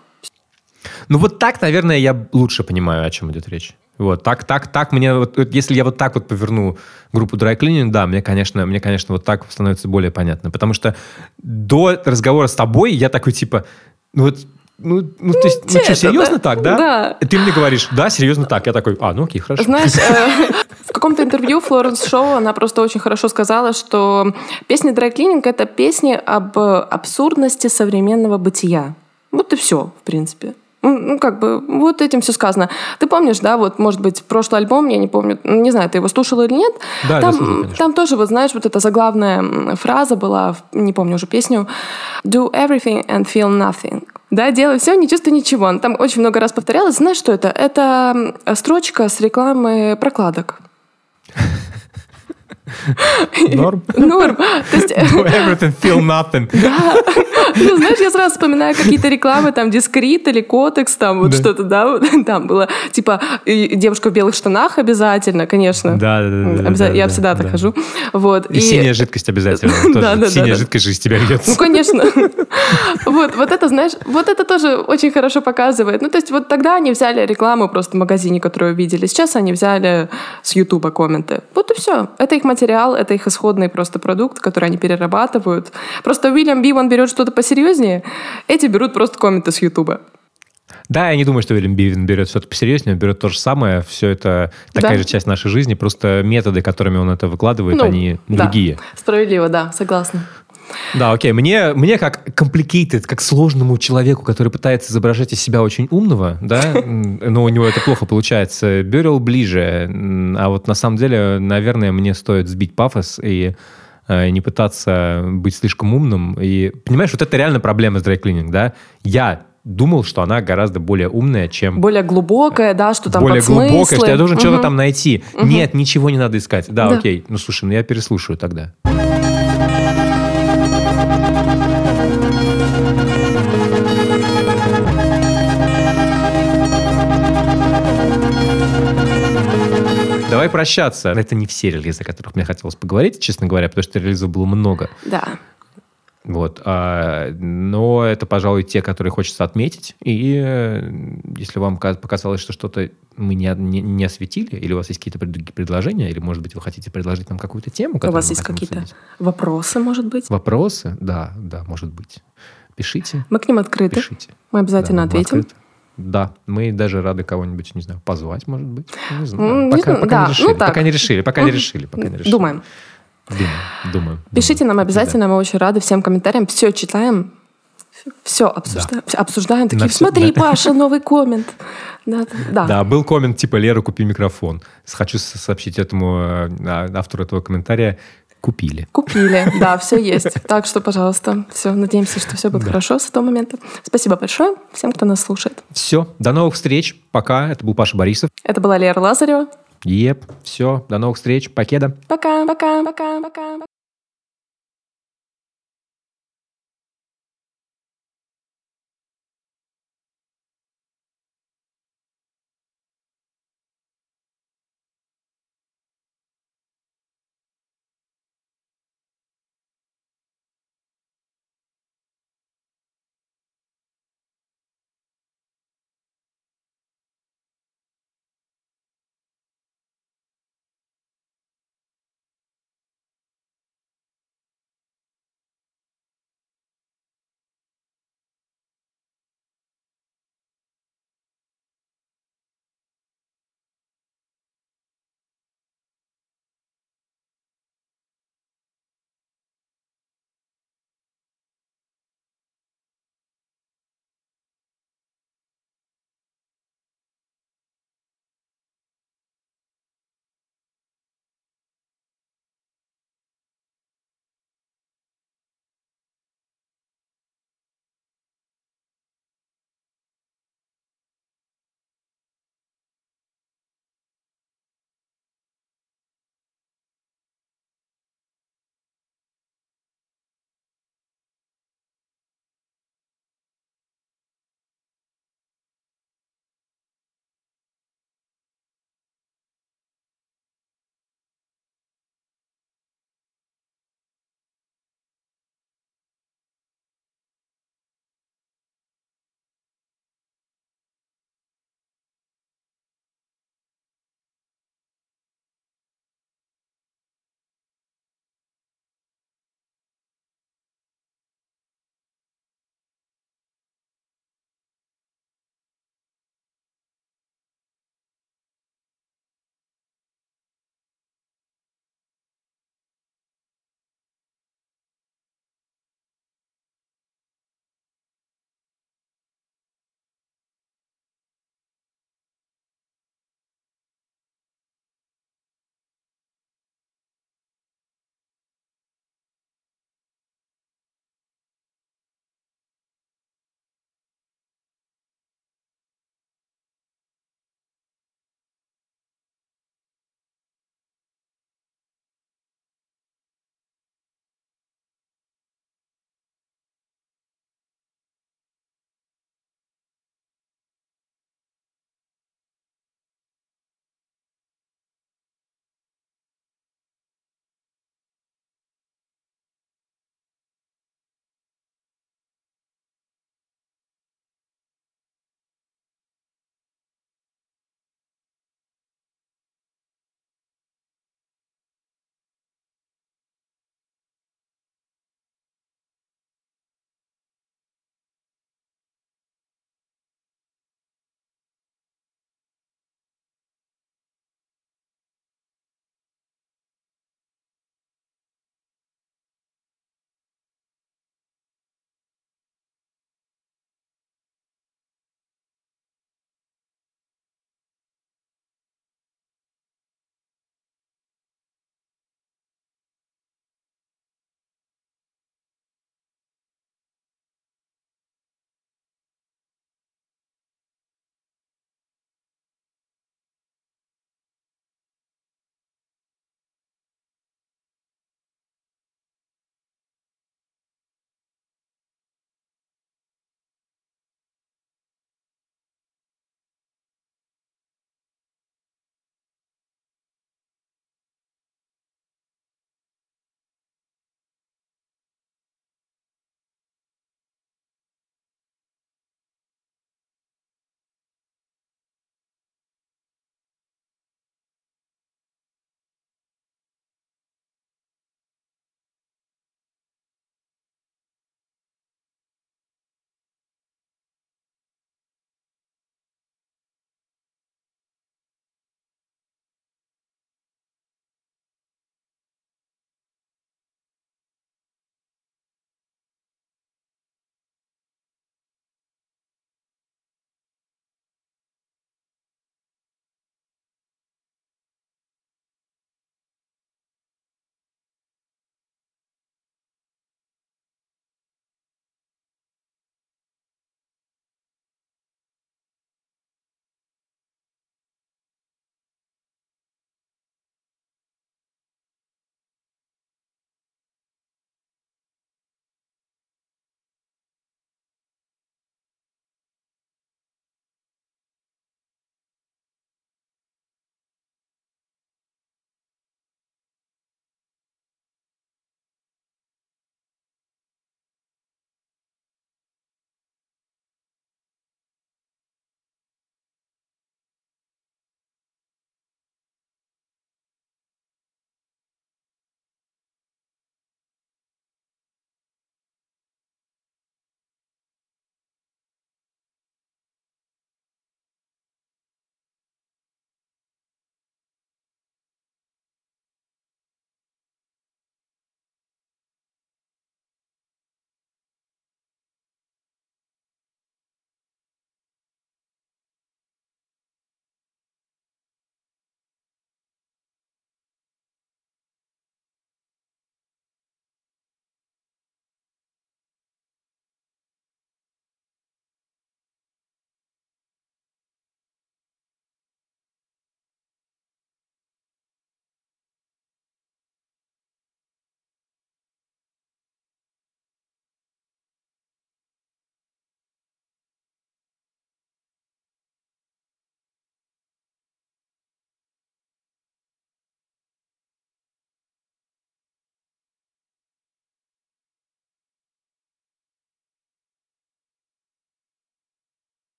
Ну вот так, наверное, я лучше понимаю, о чем идет речь. Вот так, так, так мне вот, если я вот так вот поверну группу Dry Cleaning, да, мне, конечно, мне, конечно, вот так становится более понятно, потому что до разговора с тобой я такой типа, ну вот, ну, ну, то есть, ну что, это, серьезно да? так, да? Да. И ты мне говоришь, да, серьезно так. Я такой, а, ну окей, хорошо. Знаешь, э, в каком-то интервью Флоренс Шоу она просто очень хорошо сказала, что песня Dry Cleaning — это песни об абсурдности современного бытия. Вот и все, в принципе. Ну, как бы, вот этим все сказано. Ты помнишь, да, вот, может быть, прошлый альбом, я не помню, не знаю, ты его слушал или нет. Да, там, слушал, конечно. там тоже, вот знаешь, вот эта заглавная фраза была, не помню уже песню, «Do everything and feel nothing». Да, делай все, не чувствуй ничего. Там очень много раз повторялось. Знаешь, что это? Это строчка с рекламы прокладок. Норм? Норм. То есть, Do everything, feel nothing. ну, знаешь, я сразу вспоминаю какие-то рекламы, там, Дискрит или Котекс, там, вот Да. что-то, да, там было, типа, и девушка в белых штанах обязательно, конечно. Да, да, да, да, Обяза- да, Я да, всегда так да. хожу. Вот. И синяя жидкость обязательно. Да, да, да, Синяя да. жидкость же из тебя льется. Ну, конечно. Вот, вот это, знаешь, вот это тоже очень хорошо показывает. Ну, то есть вот тогда они взяли рекламу просто в магазине, которую видели. Сейчас они взяли с Ютуба комменты. Вот и все. Это их материал, это их исходный просто продукт, который они перерабатывают. Просто Уильям Биван берет что-то посерьезнее, эти берут просто комменты с Ютуба. Да, я не думаю, что Уильям Бивен берет что-то посерьезнее, он берет то же самое. Все это такая Да. же часть нашей жизни, просто методы, которыми он это выкладывает, Ну, они да. другие. Справедливо, да, согласна. Да, окей. Мне, мне как complicated, как сложному человеку, который пытается изображать из себя очень умного, да, но у него это плохо получается, Бюрил ближе. А вот на самом деле, наверное, мне стоит сбить пафос и э, не пытаться быть слишком умным. И, понимаешь, вот это реально проблема с драйклининг, да? Я думал, что она гораздо более умная, чем Более глубокое, да, что там более глубокое, что я должен что-то Мгм. там найти. Нет, ничего не надо искать. Да, Да. окей. Ну, слушай, ну я переслушаю тогда. Давай прощаться. Это не все релизы, о которых мне хотелось поговорить, честно говоря, потому что релизов было много. Да. Вот. а, но это, пожалуй, те, которые хочется отметить. И э, если вам ка- показалось, что что-то мы не, не, не осветили, или у вас есть какие-то пред- предложения, или, может быть, вы хотите предложить нам какую-то тему, У вас есть какие-то обсудить. вопросы, может быть? вопросы? Да, да, может быть. Пишите, Мы к ним открыты. пишите. Мы обязательно Да, мы ответим. открыты. Да, мы даже рады кого-нибудь, не знаю, позвать, может быть. Не знаю. Не Пока, да, не ну так. Пока не решили, пока не решили, пока не решили. Думаем. Думаем, думаем. Пишите думаем. нам Да. обязательно, мы очень рады всем комментариям. Все читаем, все обсуждаем. всё обсуждаем. Такие, На всё- смотри, да. Паша, новый коммент. Да, да. Да, был коммент типа «Лера, купи микрофон». Хочу сообщить этому э, а, автору этого комментария. Купили. Купили, да, все есть. Так что, пожалуйста, все, надеемся, что все будет Да. хорошо с этого момента. Спасибо большое всем, кто нас слушает. Все, до новых встреч. Пока. Это был Паша Борисов. Это была Лера Лазарева. Еп, все, до новых встреч. Покеда. Пока, пока, пока, пока.